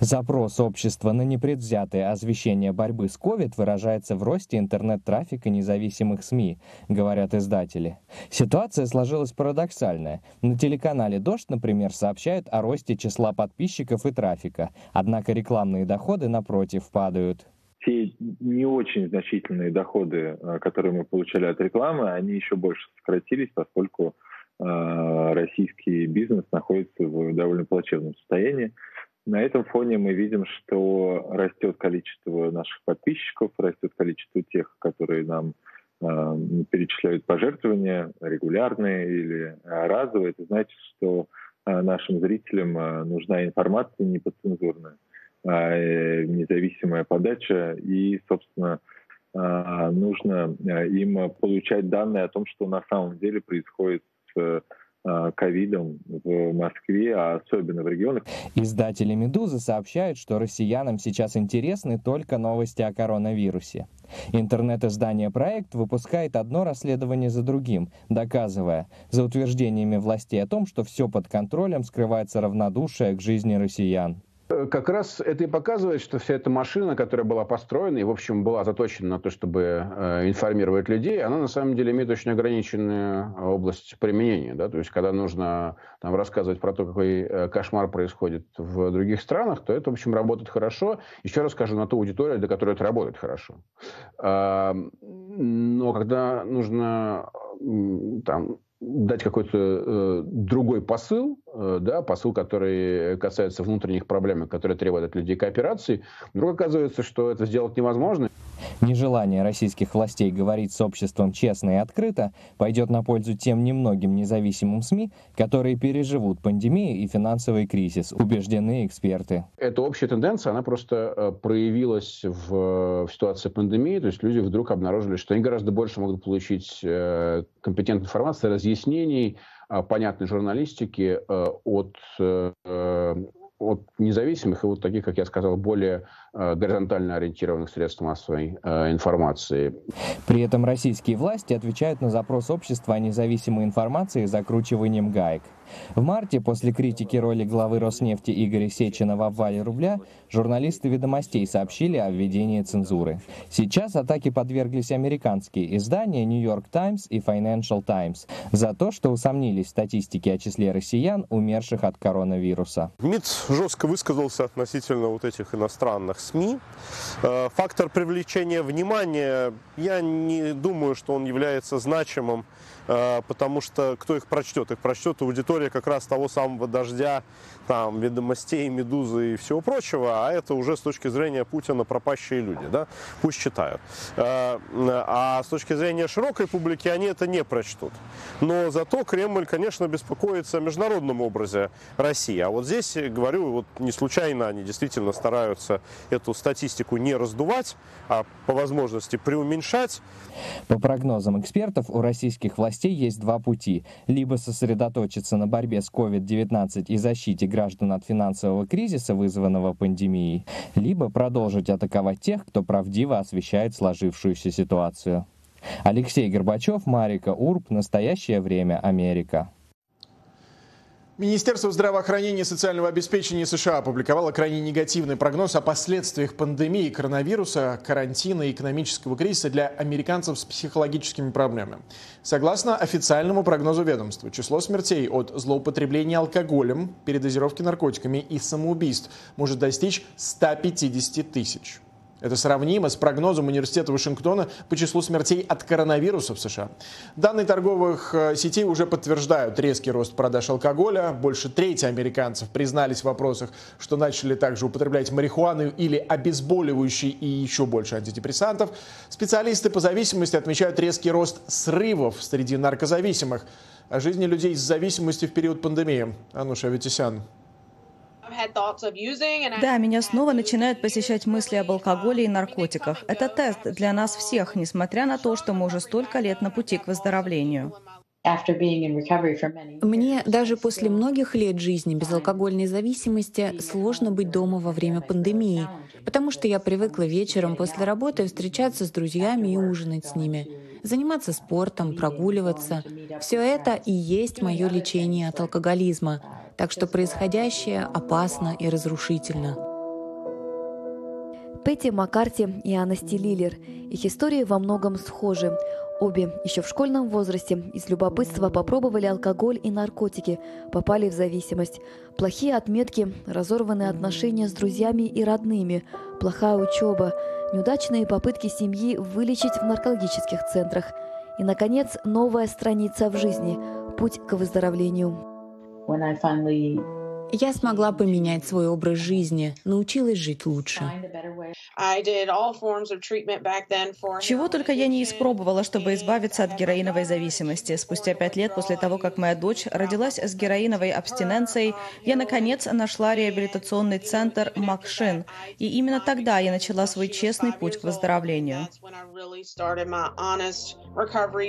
Запрос общества на непредвзятое освещение борьбы с COVID выражается в росте интернет-трафика независимых СМИ, говорят издатели. Ситуация сложилась парадоксальная. На телеканале «Дождь», например, сообщают о росте числа подписчиков и трафика, однако рекламные доходы, напротив, падают.
Те не очень значительные доходы, э, которые мы получали от рекламы, они еще больше сократились, поскольку э, российский бизнес находится в довольно плачевном состоянии. На этом фоне мы видим, что растет количество наших подписчиков, растет количество тех, которые нам э, перечисляют пожертвования регулярные или разовые. Это значит, что э, нашим зрителям э, нужна информация неподцензурная, э, независимая подача и, собственно, э, нужно э, им получать данные о том, что на самом деле происходит с ковидом в Москве, а особенно в регионах.
Издатели «Медузы» сообщают, что россиянам сейчас интересны только новости о коронавирусе. Интернет-издание «Проект» выпускает одно расследование за другим, доказывая, за утверждениями властей о том, что все под контролем, скрывается равнодушие к жизни россиян.
Э, как раз это и показывает, что вся эта машина, которая была построена и, в общем, была заточена на то, чтобы э, информировать людей, она на самом деле имеет очень ограниченную область применения. Да? То есть, когда нужно там, рассказывать про то, какой э, кошмар происходит в других странах, то это, в общем, работает хорошо. Еще раз скажу, на ту аудиторию, для которой это работает хорошо. А, но когда нужно там, дать какой-то э, другой посыл, э, да, посыл, который касается внутренних проблем, которые требуют от людей кооперации, вдруг оказывается, что это сделать невозможно.
Нежелание российских властей говорить с обществом честно и открыто пойдет на пользу тем немногим независимым СМИ, которые переживут пандемию и финансовый кризис, убеждены эксперты.
Эта общая тенденция, она просто э, проявилась в, в ситуации пандемии, то есть люди вдруг обнаружили, что они гораздо больше могут получить э, компетентной информации, разъяснений, э, понятной журналистики от от независимых и вот таких, как я сказал, более э, горизонтально ориентированных средств массовой э, информации.
При этом российские власти отвечают на запрос общества о независимой информации закручиванием гаек. В марте, после критики роли главы Роснефти Игоря Сечина в обвале рубля, журналисты «Ведомостей» сообщили о введении цензуры. Сейчас атаки подверглись американские издания New York Times и Financial Times за то, что усомнились в статистике о числе россиян, умерших от коронавируса.
МИД жестко высказался относительно вот этих иностранных СМИ. Э, фактор привлечения внимания, я не думаю, что он является значимым потому что кто их прочтет? Их прочтет аудитория как раз того самого дождя, там, ведомостей, медузы и всего прочего, а это уже с точки зрения Путина пропащие люди, да, пусть читают. Э, а с точки зрения широкой публики они это не прочтут. Но зато Кремль, конечно, беспокоится о международном образе России. А вот здесь, говорю, вот не случайно они действительно стараются эту статистику не раздувать, а по возможности преуменьшать.
По прогнозам экспертов, у российских властей властей есть два пути. Либо сосредоточиться на борьбе с COVID-19 и защите граждан от финансового кризиса, вызванного пандемией, либо продолжить атаковать тех, кто правдиво освещает сложившуюся ситуацию. Алексей Горбачев, Марика Урб. Настоящее время. Америка.
Министерство здравоохранения и социального обеспечения США опубликовало крайне негативный прогноз о последствиях пандемии коронавируса, карантина и экономического кризиса для американцев с психологическими проблемами. Согласно официальному прогнозу ведомства, число смертей от злоупотребления алкоголем, передозировки наркотиками и самоубийств может достичь 150 тысяч. Это сравнимо с прогнозом Университета Вашингтона по числу смертей от коронавируса в США. Данные торговых э, сетей уже подтверждают резкий рост продаж алкоголя. Больше трети американцев признались в вопросах, что начали также употреблять марихуану или обезболивающие и еще больше антидепрессантов. Специалисты по зависимости отмечают резкий рост срывов среди наркозависимых. О жизни людей с зависимостью в период пандемии. Ануша Аветисян.
Да, меня снова начинают посещать мысли об алкоголе и наркотиках. Это тест для нас всех, несмотря на то, что мы уже столько лет на пути к выздоровлению.
Мне даже после многих лет жизни без алкогольной зависимости сложно быть дома во время пандемии, потому что я привыкла вечером после работы встречаться с друзьями и ужинать с ними, заниматься спортом, прогуливаться. Все это и есть мое лечение от алкоголизма. Так что происходящее опасно и разрушительно.
Петти Маккарти и Анасти Лиллер. Их истории во многом схожи. Обе еще в школьном возрасте из любопытства попробовали алкоголь и наркотики, попали в зависимость. Плохие отметки, разорванные отношения с друзьями и родными, плохая учеба, неудачные попытки семьи вылечить в наркологических центрах. И, наконец, новая страница в жизни – путь к выздоровлению.
Я смогла поменять свой образ жизни, научилась жить лучше.
Чего только я не испробовала, чтобы избавиться от героиновой зависимости. Спустя пять лет после того, как моя дочь родилась с героиновой абстиненцией, я, наконец, нашла реабилитационный центр Макшин. И именно тогда я начала свой честный путь к выздоровлению.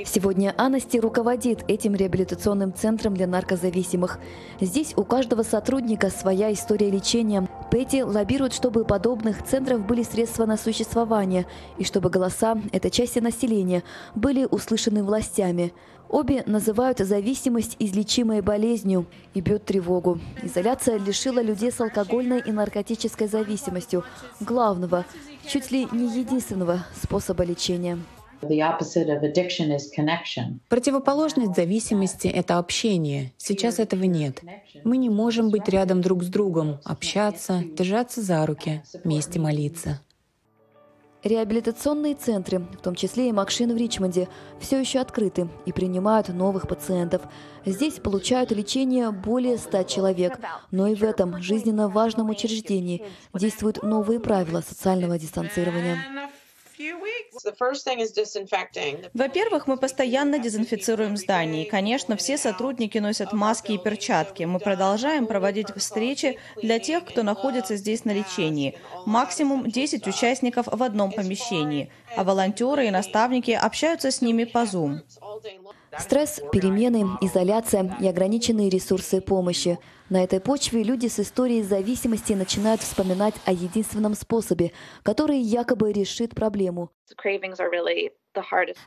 Сегодня Анасти руководит этим реабилитационным центром для наркозависимых. Здесь у каждого сотрудника своя история лечения. Пэти лоббирует, чтобы подобных центров были средства на существование и чтобы голоса этой части населения были услышаны властями. Обе называют зависимость излечимой болезнью и бьют тревогу. Изоляция лишила людей с алкогольной и наркотической зависимостью главного, чуть ли не единственного способа лечения.
Противоположность зависимости – это общение. Сейчас этого нет. Мы не можем быть рядом друг с другом, общаться, держаться за руки, вместе молиться.
Реабилитационные центры, в том числе и Макшин в Ричмонде, все еще открыты и принимают новых пациентов. Здесь получают лечение более 100 человек. Но и в этом жизненно важном учреждении действуют новые правила социального дистанцирования.
Во-первых, мы постоянно дезинфицируем здание. И, конечно, все сотрудники носят маски и перчатки. Мы продолжаем проводить встречи для тех, кто находится здесь на лечении. Максимум 10 участников в одном помещении. А волонтеры и наставники общаются с ними по Zoom.
Стресс, перемены, изоляция и ограниченные ресурсы помощи. На этой почве люди с историей зависимости начинают вспоминать о единственном способе, который якобы решит проблему.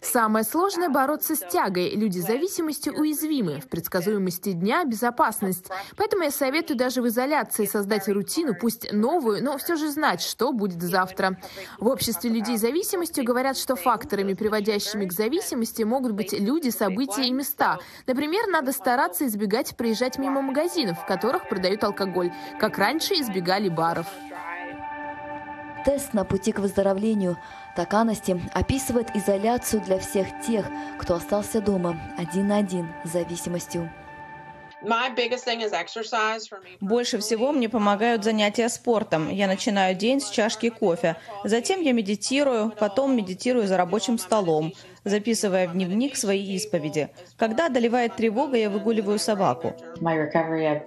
Самое сложное – бороться с тягой. Люди с зависимостью уязвимы. В предсказуемости дня – безопасность. Поэтому я советую даже в изоляции создать рутину, пусть новую, но все же знать, что будет завтра. В обществе людей с зависимостью говорят, что факторами, приводящими к зависимости, могут быть люди, события и места. Например, надо стараться избегать проезжать мимо магазинов, в которых продают алкоголь, как раньше избегали баров.
Тест на пути к выздоровлению. Таканости описывает изоляцию для всех тех, кто остался дома один на один с зависимостью.
Больше всего мне помогают занятия спортом. Я начинаю день с чашки кофе. Затем я медитирую, потом медитирую за рабочим столом, записывая в дневник свои исповеди. Когда одолевает тревога, я выгуливаю собаку.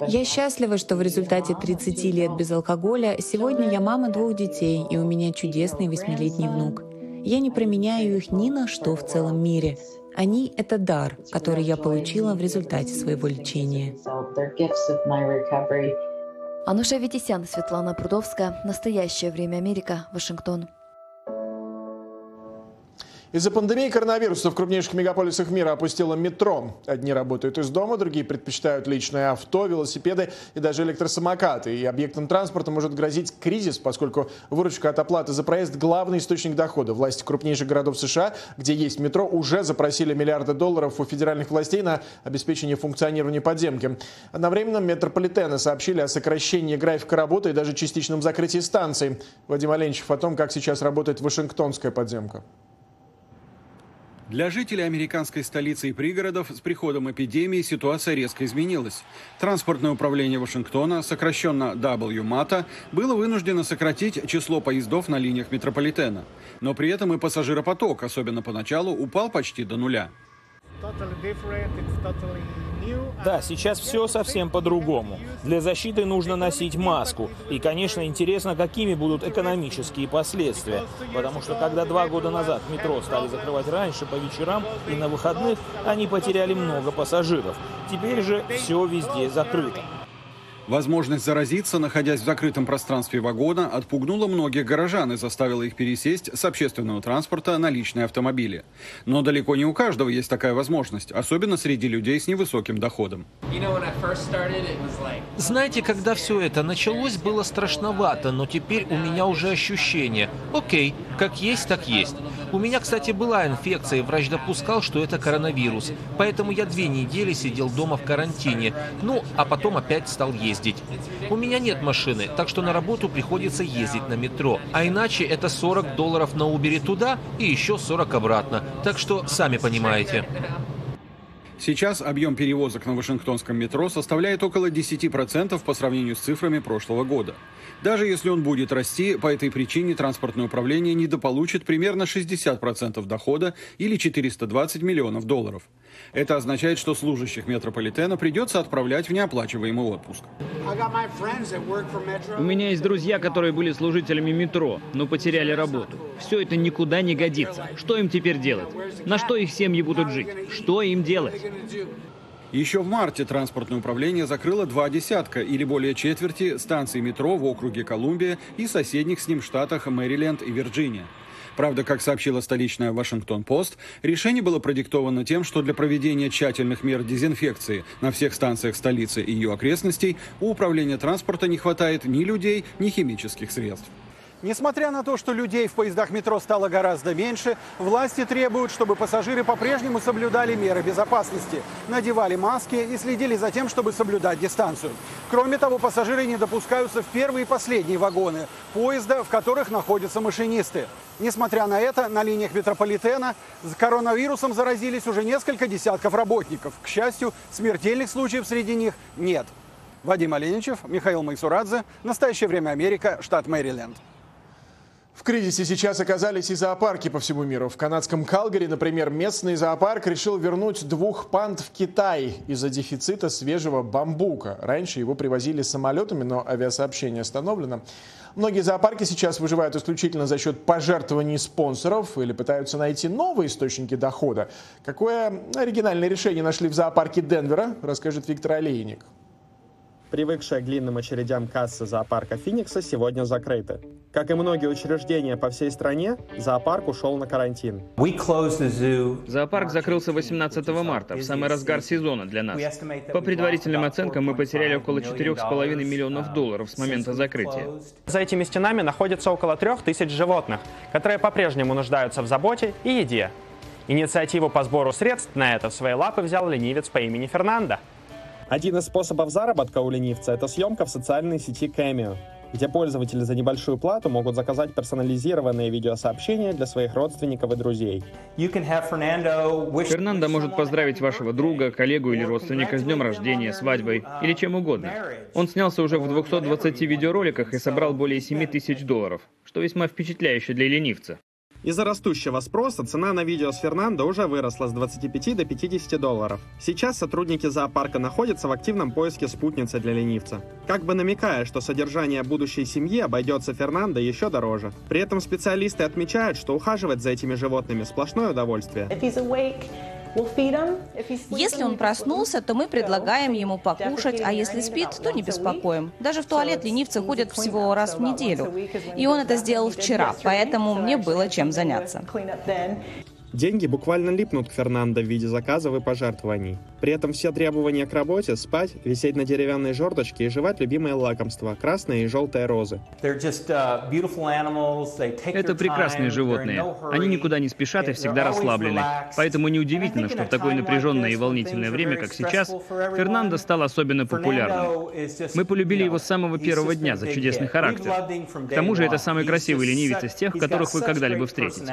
Я счастлива, что в результате 30 лет без алкоголя сегодня я мама двух детей, и у меня чудесный восьмилетний внук. Я не променяю их ни на что в целом мире. Они — это дар, который я получила в результате своего лечения.
Ануша Витисян, Светлана Прудовская. Настоящее время Америка. Вашингтон.
Из-за пандемии коронавируса в крупнейших мегаполисах мира опустило метро. Одни работают из дома, другие предпочитают личное авто, велосипеды и даже электросамокаты. И объектам транспорта может грозить кризис, поскольку выручка от оплаты за проезд – главный источник дохода. Власти крупнейших городов США, где есть метро, уже запросили миллиарды долларов у федеральных властей на обеспечение функционирования подземки. Одновременно метрополитены сообщили о сокращении графика работы и даже частичном закрытии станций. Вадим Оленчев о том, как сейчас работает Вашингтонская подземка.
Для жителей американской столицы и пригородов с приходом эпидемии ситуация резко изменилась. Транспортное управление Вашингтона, сокращенно WMATA, было вынуждено сократить число поездов на линиях метрополитена. Но при этом и пассажиропоток, особенно поначалу, упал почти до нуля.
Да, сейчас все совсем по-другому. Для защиты нужно носить маску. И, конечно, интересно, какими будут экономические последствия. Потому что когда два года назад метро стали закрывать раньше по вечерам и на выходных, они потеряли много пассажиров. Теперь же все везде закрыто.
Возможность заразиться, находясь в закрытом пространстве вагона, отпугнула многих горожан и заставила их пересесть с общественного транспорта на личные автомобили. Но далеко не у каждого есть такая возможность, особенно среди людей с невысоким доходом.
Знаете, когда все это началось, было страшновато, но теперь у меня уже ощущение. Окей, как есть, так есть. У меня, кстати, была инфекция, и врач допускал, что это коронавирус. Поэтому я две недели сидел дома в карантине. Ну, а потом опять стал ездить. У меня нет машины, так что на работу приходится ездить на метро. А иначе это 40 долларов на Убере туда и еще 40 обратно. Так что сами понимаете.
Сейчас объем перевозок на Вашингтонском метро составляет около 10% по сравнению с цифрами прошлого года. Даже если он будет расти, по этой причине транспортное управление недополучит примерно 60% дохода или 420 миллионов долларов. Это означает, что служащих метрополитена придется отправлять в неоплачиваемый отпуск.
У меня есть друзья, которые были служителями метро, но потеряли работу. Все это никуда не годится. Что им теперь делать? На что их семьи будут жить? Что им делать?
Еще в марте транспортное управление закрыло два десятка или более четверти станций метро в округе Колумбия и соседних с ним штатах Мэриленд и Вирджиния. Правда, как сообщила столичная Вашингтон-Пост, решение было продиктовано тем, что для проведения тщательных мер дезинфекции на всех станциях столицы и ее окрестностей у управления транспорта не хватает ни людей, ни химических средств.
Несмотря на то, что людей в поездах метро стало гораздо меньше, власти требуют, чтобы пассажиры по-прежнему соблюдали меры безопасности, надевали маски и следили за тем, чтобы соблюдать дистанцию. Кроме того, пассажиры не допускаются в первые и последние вагоны поезда, в которых находятся машинисты. Несмотря на это, на линиях метрополитена с коронавирусом заразились уже несколько десятков работников. К счастью, смертельных случаев среди них нет. Вадим Оленичев, Михаил Майсурадзе. Настоящее время Америка, штат Мэриленд.
В кризисе сейчас оказались и зоопарки по всему миру. В канадском Калгари, например, местный зоопарк решил вернуть двух панд в Китай из-за дефицита свежего бамбука. Раньше его привозили самолетами, но авиасообщение остановлено. Многие зоопарки сейчас выживают исключительно за счет пожертвований спонсоров или пытаются найти новые источники дохода. Какое оригинальное решение нашли в зоопарке Денвера, расскажет Виктор Олейник.
Привыкшая к длинным очередям кассы зоопарка Финикса сегодня закрыты. Как и многие учреждения по всей стране, зоопарк ушел на карантин.
Зоопарк закрылся 18 марта, в самый разгар сезона для нас. По предварительным оценкам, мы потеряли около 4,5 миллионов долларов с момента закрытия.
За этими стенами находится около трех тысяч животных, которые по-прежнему нуждаются в заботе и еде. Инициативу по сбору средств на это в свои лапы взял ленивец по имени Фернандо. Один из способов заработка у ленивца – это съемка в социальной сети Cameo, где пользователи за небольшую плату могут заказать персонализированные видеосообщения для своих родственников и друзей.
Фернандо может поздравить вашего друга, коллегу или родственника с днем рождения, свадьбой или чем угодно. Он снялся уже в 220 видеороликах и собрал более 7 тысяч долларов, что весьма впечатляюще для ленивца.
Из-за растущего спроса цена на видео с Фернандо уже выросла с 25 до 50 долларов. Сейчас сотрудники зоопарка находятся в активном поиске спутницы для ленивца. Как бы намекая, что содержание будущей семьи обойдется Фернандо еще дороже. При этом специалисты отмечают, что ухаживать за этими животными сплошное удовольствие.
Если он проснулся, то мы предлагаем ему покушать, а если спит, то не беспокоим. Даже в туалет ленивцы ходят всего раз в неделю. И он это сделал вчера, поэтому мне было чем заняться.
Деньги буквально липнут к Фернандо в виде заказов и пожертвований. При этом все требования к работе – спать, висеть на деревянной жердочке и жевать любимые лакомства – красные и желтые розы.
Uh, Это прекрасные животные. Они никуда не спешат и всегда расслаблены. Поэтому неудивительно, что в такое напряженное и волнительное время, как сейчас, Фернандо стал особенно популярным. Мы полюбили его с самого первого дня за чудесный характер. К тому же это самый красивый ленивец из тех, которых вы когда-либо встретите.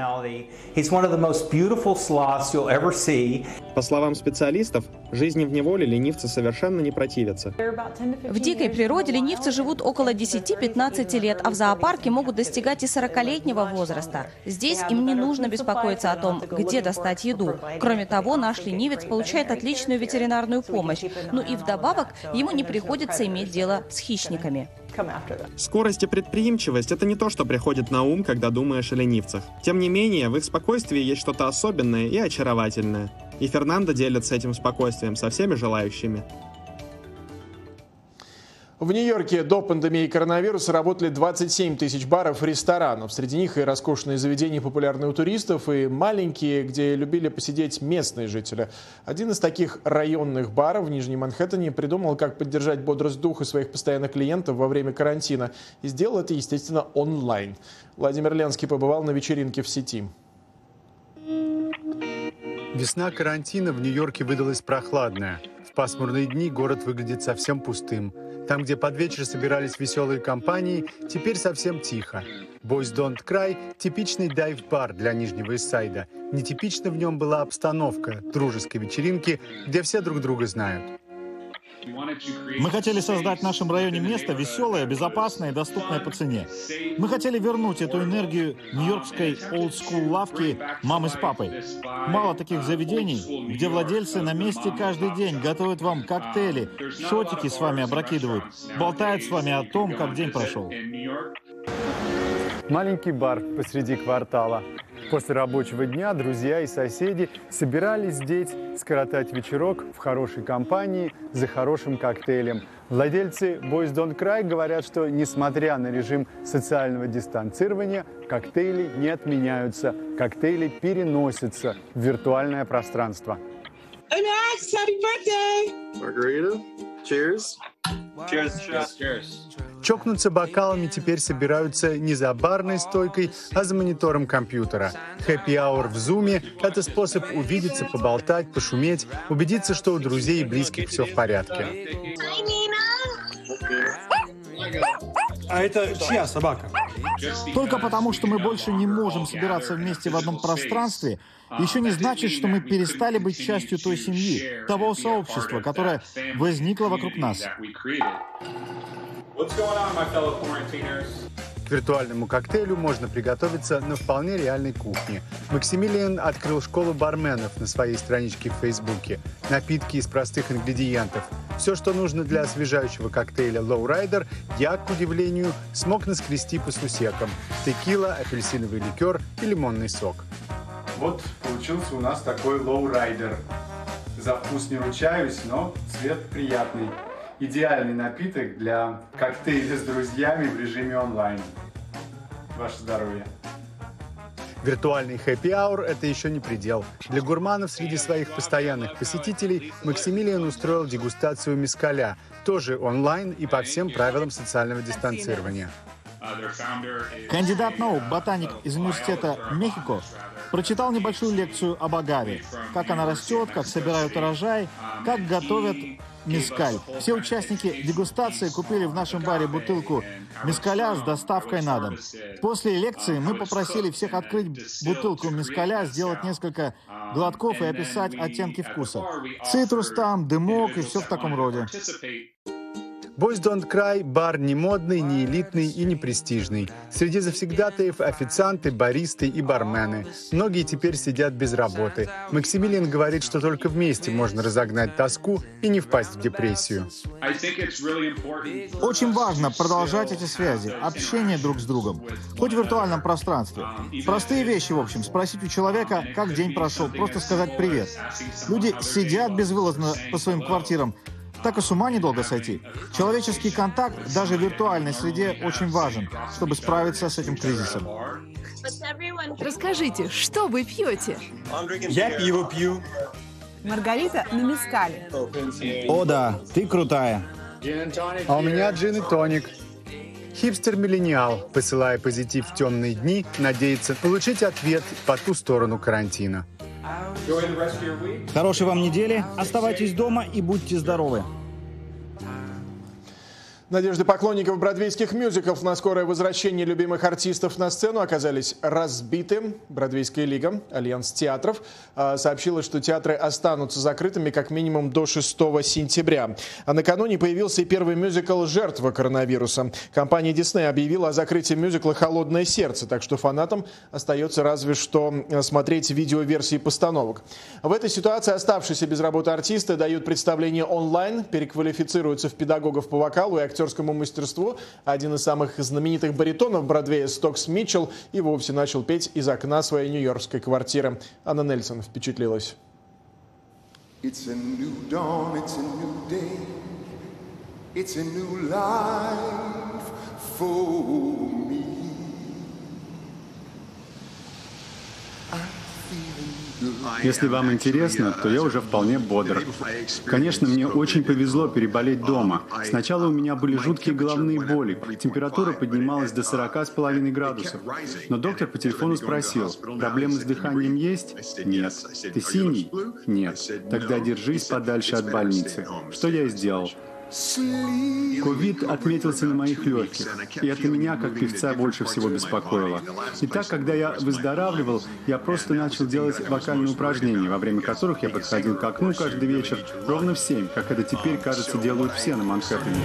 По словам специалистов, жизни в неволе ленивцы совершенно не противятся.
В дикой природе ленивцы живут около 10-15 лет, а в зоопарке могут достигать и 40-летнего возраста. Здесь им не нужно беспокоиться о том, где достать еду. Кроме того, наш ленивец получает отличную ветеринарную помощь. Ну и вдобавок, ему не приходится иметь дело с хищниками.
Скорость и предприимчивость – это не то, что приходит на ум, когда думаешь о ленивцах. Тем не менее, в их спокойствии есть что-то особенное и очаровательное. И Фернандо делится этим спокойствием со всеми желающими.
В Нью-Йорке до пандемии коронавируса работали 27 тысяч баров и ресторанов. Среди них и роскошные заведения, популярные у туристов, и маленькие, где любили посидеть местные жители. Один из таких районных баров в Нижнем Манхэттене придумал, как поддержать бодрость духа своих постоянных клиентов во время карантина. И сделал это, естественно, онлайн. Владимир Ленский побывал на вечеринке в сети.
Весна карантина в Нью-Йорке выдалась прохладная. В пасмурные дни город выглядит совсем пустым. Там, где под вечер собирались веселые компании, теперь совсем тихо. Boys Don't Cry – типичный дайв-бар для Нижнего Иссайда. Нетипично в нем была обстановка дружеской вечеринки, где все друг друга знают.
Мы хотели создать в нашем районе место веселое, безопасное и доступное по цене. Мы хотели вернуть эту энергию нью-йоркской олдскул лавки мамы с папой. Мало таких заведений, где владельцы на месте каждый день готовят вам коктейли, шотики с вами опрокидывают, болтают с вами о том, как день прошел.
Маленький бар посреди квартала. После рабочего дня друзья и соседи собирались здесь скоротать вечерок в хорошей компании за хорошим коктейлем. Владельцы Boys Don't Cry говорят, что несмотря на режим социального дистанцирования, коктейли не отменяются, коктейли переносятся в виртуальное пространство.
Hey Max, happy birthday!
Margarita, cheers.
Cheers, cheers.
Чокнуться бокалами теперь собираются не за барной стойкой, а за монитором компьютера. Happy Hour в Zoom — это способ увидеться, поболтать, пошуметь, убедиться, что у друзей и близких все в порядке. А это чья собака?
Только потому, что мы больше не можем собираться вместе в одном пространстве, еще не значит, что мы перестали быть частью той семьи, того сообщества, которое возникло вокруг нас.
К виртуальному коктейлю можно приготовиться на вполне реальной кухне. Максимилиан открыл школу барменов на своей страничке в Фейсбуке. Напитки из простых ингредиентов. Все, что нужно для освежающего коктейля Lowrider, я, к удивлению, смог наскрести по сусекам. Текила, апельсиновый ликер и лимонный сок. Вот получился у нас такой Lowrider. За вкус не ручаюсь, но цвет приятный идеальный напиток для коктейля с друзьями в режиме онлайн. Ваше здоровье. Виртуальный хэппи аур – это еще не предел. Для гурманов среди своих постоянных посетителей Максимилиан устроил дегустацию мискаля, тоже онлайн и по всем правилам социального дистанцирования.
Кандидат наук, ботаник из университета Мехико, прочитал небольшую лекцию об агаве, как она растет, как собирают урожай, как готовят мискаль. Все участники дегустации купили в нашем баре бутылку мискаля с доставкой на дом. После лекции мы попросили всех открыть бутылку мискаля, сделать несколько глотков и описать оттенки вкуса. Цитрус там, дымок и все в таком роде.
Boys Don't Cry – бар не модный, не элитный и не престижный. Среди завсегдатаев официанты, баристы и бармены. Многие теперь сидят без работы. Максимилиан говорит, что только вместе можно разогнать тоску и не впасть в депрессию.
Очень важно продолжать эти связи, общение друг с другом, хоть в виртуальном пространстве. Простые вещи, в общем, спросить у человека, как день прошел, просто сказать «привет». Люди сидят безвылазно по своим квартирам, так и с ума недолго сойти. Человеческий контакт даже в виртуальной среде очень важен, чтобы справиться с этим кризисом.
Расскажите, что вы пьете?
Я пиво пью.
Маргарита на мискале.
О да, ты крутая. А у меня джин и тоник. Хипстер-миллениал, посылая позитив в темные дни, надеется получить ответ по ту сторону карантина.
Хорошей вам недели, оставайтесь дома и будьте здоровы.
Надежды поклонников бродвейских мюзиклов на скорое возвращение любимых артистов на сцену оказались разбиты. Бродвейская лига, Альянс театров, а, сообщила, что театры останутся закрытыми как минимум до 6 сентября. А накануне появился и первый мюзикл «Жертва коронавируса». Компания Дисней объявила о закрытии мюзикла «Холодное сердце», так что фанатам остается разве что смотреть видеоверсии постановок. В этой ситуации оставшиеся без работы артисты дают представление онлайн, переквалифицируются в педагогов по вокалу и актерскому актерскому мастерству. Один из самых знаменитых баритонов Бродвея Стокс Митчелл и вовсе начал петь из окна своей нью-йоркской квартиры. Анна Нельсон впечатлилась.
Если вам интересно, то я уже вполне бодр. Конечно, мне очень повезло переболеть дома. Сначала у меня были жуткие головные боли, температура поднималась до 40,5 градусов. Но доктор по телефону спросил, проблемы с дыханием есть? Нет. Ты синий? Нет. Тогда держись подальше от больницы. Что я и сделал. Ковид отметился на моих легких, и это меня, как певца, больше всего беспокоило. И так, когда я выздоравливал, я просто начал делать вокальные упражнения, во время которых я подходил к окну каждый вечер ровно в семь, как это теперь, кажется, делают все на Манхэттене.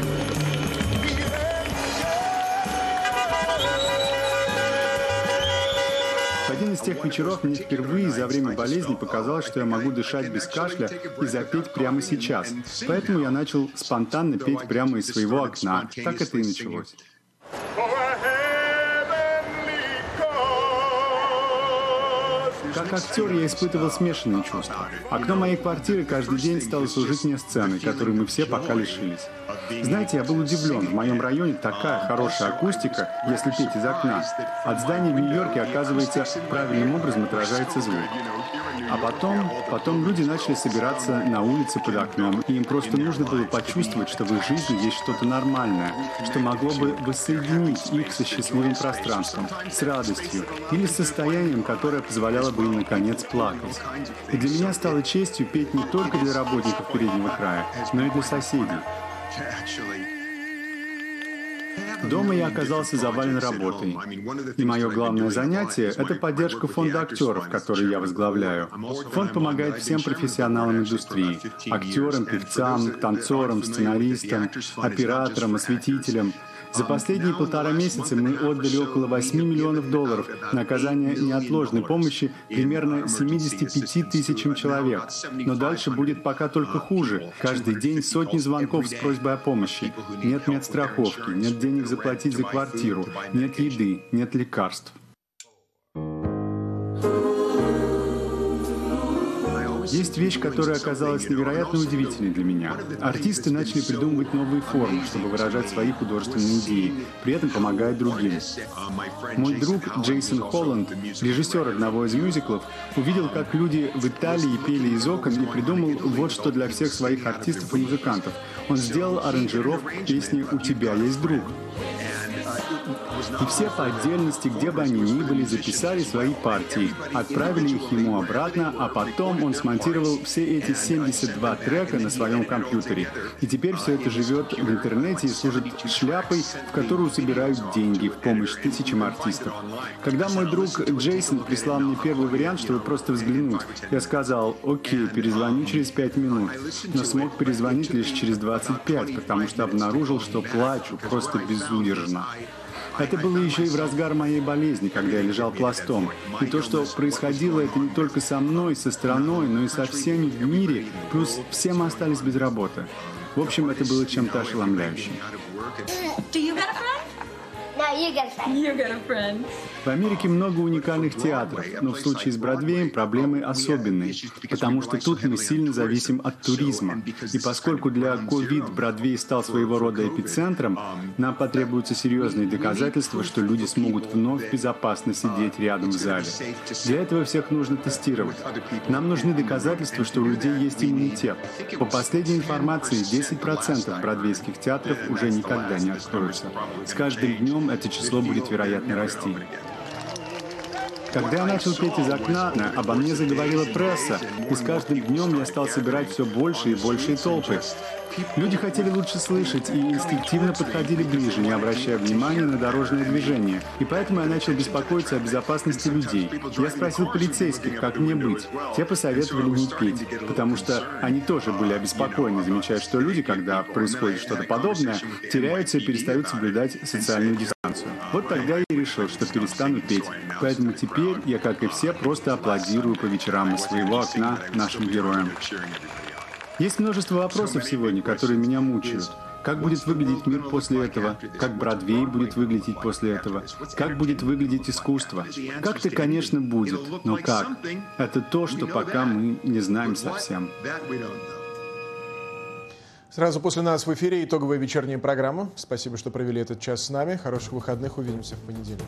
Из тех вечеров мне впервые за время болезни показалось, что я могу дышать без кашля и запеть прямо сейчас. Поэтому я начал спонтанно петь прямо из своего окна. Так это и началось. Как актер я испытывал смешанные чувства. Окно моей квартиры каждый день стало служить мне сценой, которой мы все пока лишились. Знаете, я был удивлен. В моем районе такая хорошая акустика, если петь из окна. От здания в Нью-Йорке, оказывается, правильным образом отражается звук. А потом, потом люди начали собираться на улице под окном, и им просто нужно было почувствовать, что в их жизни есть что-то нормальное, что могло бы воссоединить их со счастливым пространством, с радостью или состоянием, которое позволяло бы им, наконец, плакать. И для меня стало честью петь не только для работников переднего края, но и для соседей. Дома я оказался завален работой. И мое главное занятие — это поддержка фонда актеров, который я возглавляю. Фонд помогает всем профессионалам индустрии — актерам, певцам, танцорам, сценаристам, операторам, осветителям — за последние полтора месяца мы отдали около 8 миллионов долларов на оказание неотложной помощи примерно 75 тысячам человек. Но дальше будет пока только хуже. Каждый день сотни звонков с просьбой о помощи. Нет медстраховки, нет денег заплатить за квартиру, нет еды, нет лекарств. Есть вещь, которая оказалась невероятно удивительной для меня. Артисты начали придумывать новые формы, чтобы выражать свои художественные идеи, при этом помогая другим. Мой друг Джейсон Холланд, режиссер одного из мюзиклов, увидел, как люди в Италии пели из окон и придумал вот что для всех своих артистов и музыкантов. Он сделал аранжировку песни «У тебя есть друг». И все по отдельности, где бы они ни были, записали свои партии, отправили их ему обратно, а потом он смонтировал все эти 72 трека на своем компьютере. И теперь все это живет в интернете и служит шляпой, в которую собирают деньги в помощь тысячам артистов. Когда мой друг Джейсон прислал мне первый вариант, чтобы просто взглянуть, я сказал, окей, перезвоню через 5 минут, но смог перезвонить лишь через 25, потому что обнаружил, что плачу просто безудержно. Это было еще и в разгар моей болезни, когда я лежал пластом. И то, что происходило, это не только со мной, со страной, но и со всеми в мире, плюс все мы остались без работы. В общем, это было чем-то ошеломляющим. В Америке много уникальных театров, но в случае с Бродвеем проблемы особенные, потому что тут мы сильно зависим от туризма. И поскольку для COVID Бродвей стал своего рода эпицентром, нам потребуются серьезные доказательства, что люди смогут вновь безопасно сидеть рядом в зале. Для этого всех нужно тестировать. Нам нужны доказательства, что у людей есть иммунитет. По последней информации, 10% бродвейских театров уже никогда не откроются. С каждым днем это число будет, вероятно, расти. Когда я начал петь из окна, обо мне заговорила пресса, и с каждым днем я стал собирать все больше и большие толпы. Люди хотели лучше слышать и инстинктивно подходили ближе, не обращая внимания на дорожное движение. И поэтому я начал беспокоиться о безопасности людей. Я спросил полицейских, как мне быть. Те посоветовали не петь, потому что они тоже были обеспокоены, замечая, что люди, когда происходит что-то подобное, теряются и перестают соблюдать социальную дистанцию. Вот тогда я решил, что перестану петь. Поэтому теперь я, как и все, просто аплодирую по вечерам из своего окна нашим героям. Есть множество вопросов сегодня, которые меня мучают. Как будет выглядеть мир после этого? Как Бродвей будет выглядеть после этого? Как будет выглядеть искусство? Как-то, конечно, будет, но как? Это то, что пока мы не знаем совсем.
Сразу после нас в эфире итоговая вечерняя программа. Спасибо, что провели этот час с нами. Хороших выходных. Увидимся в понедельник.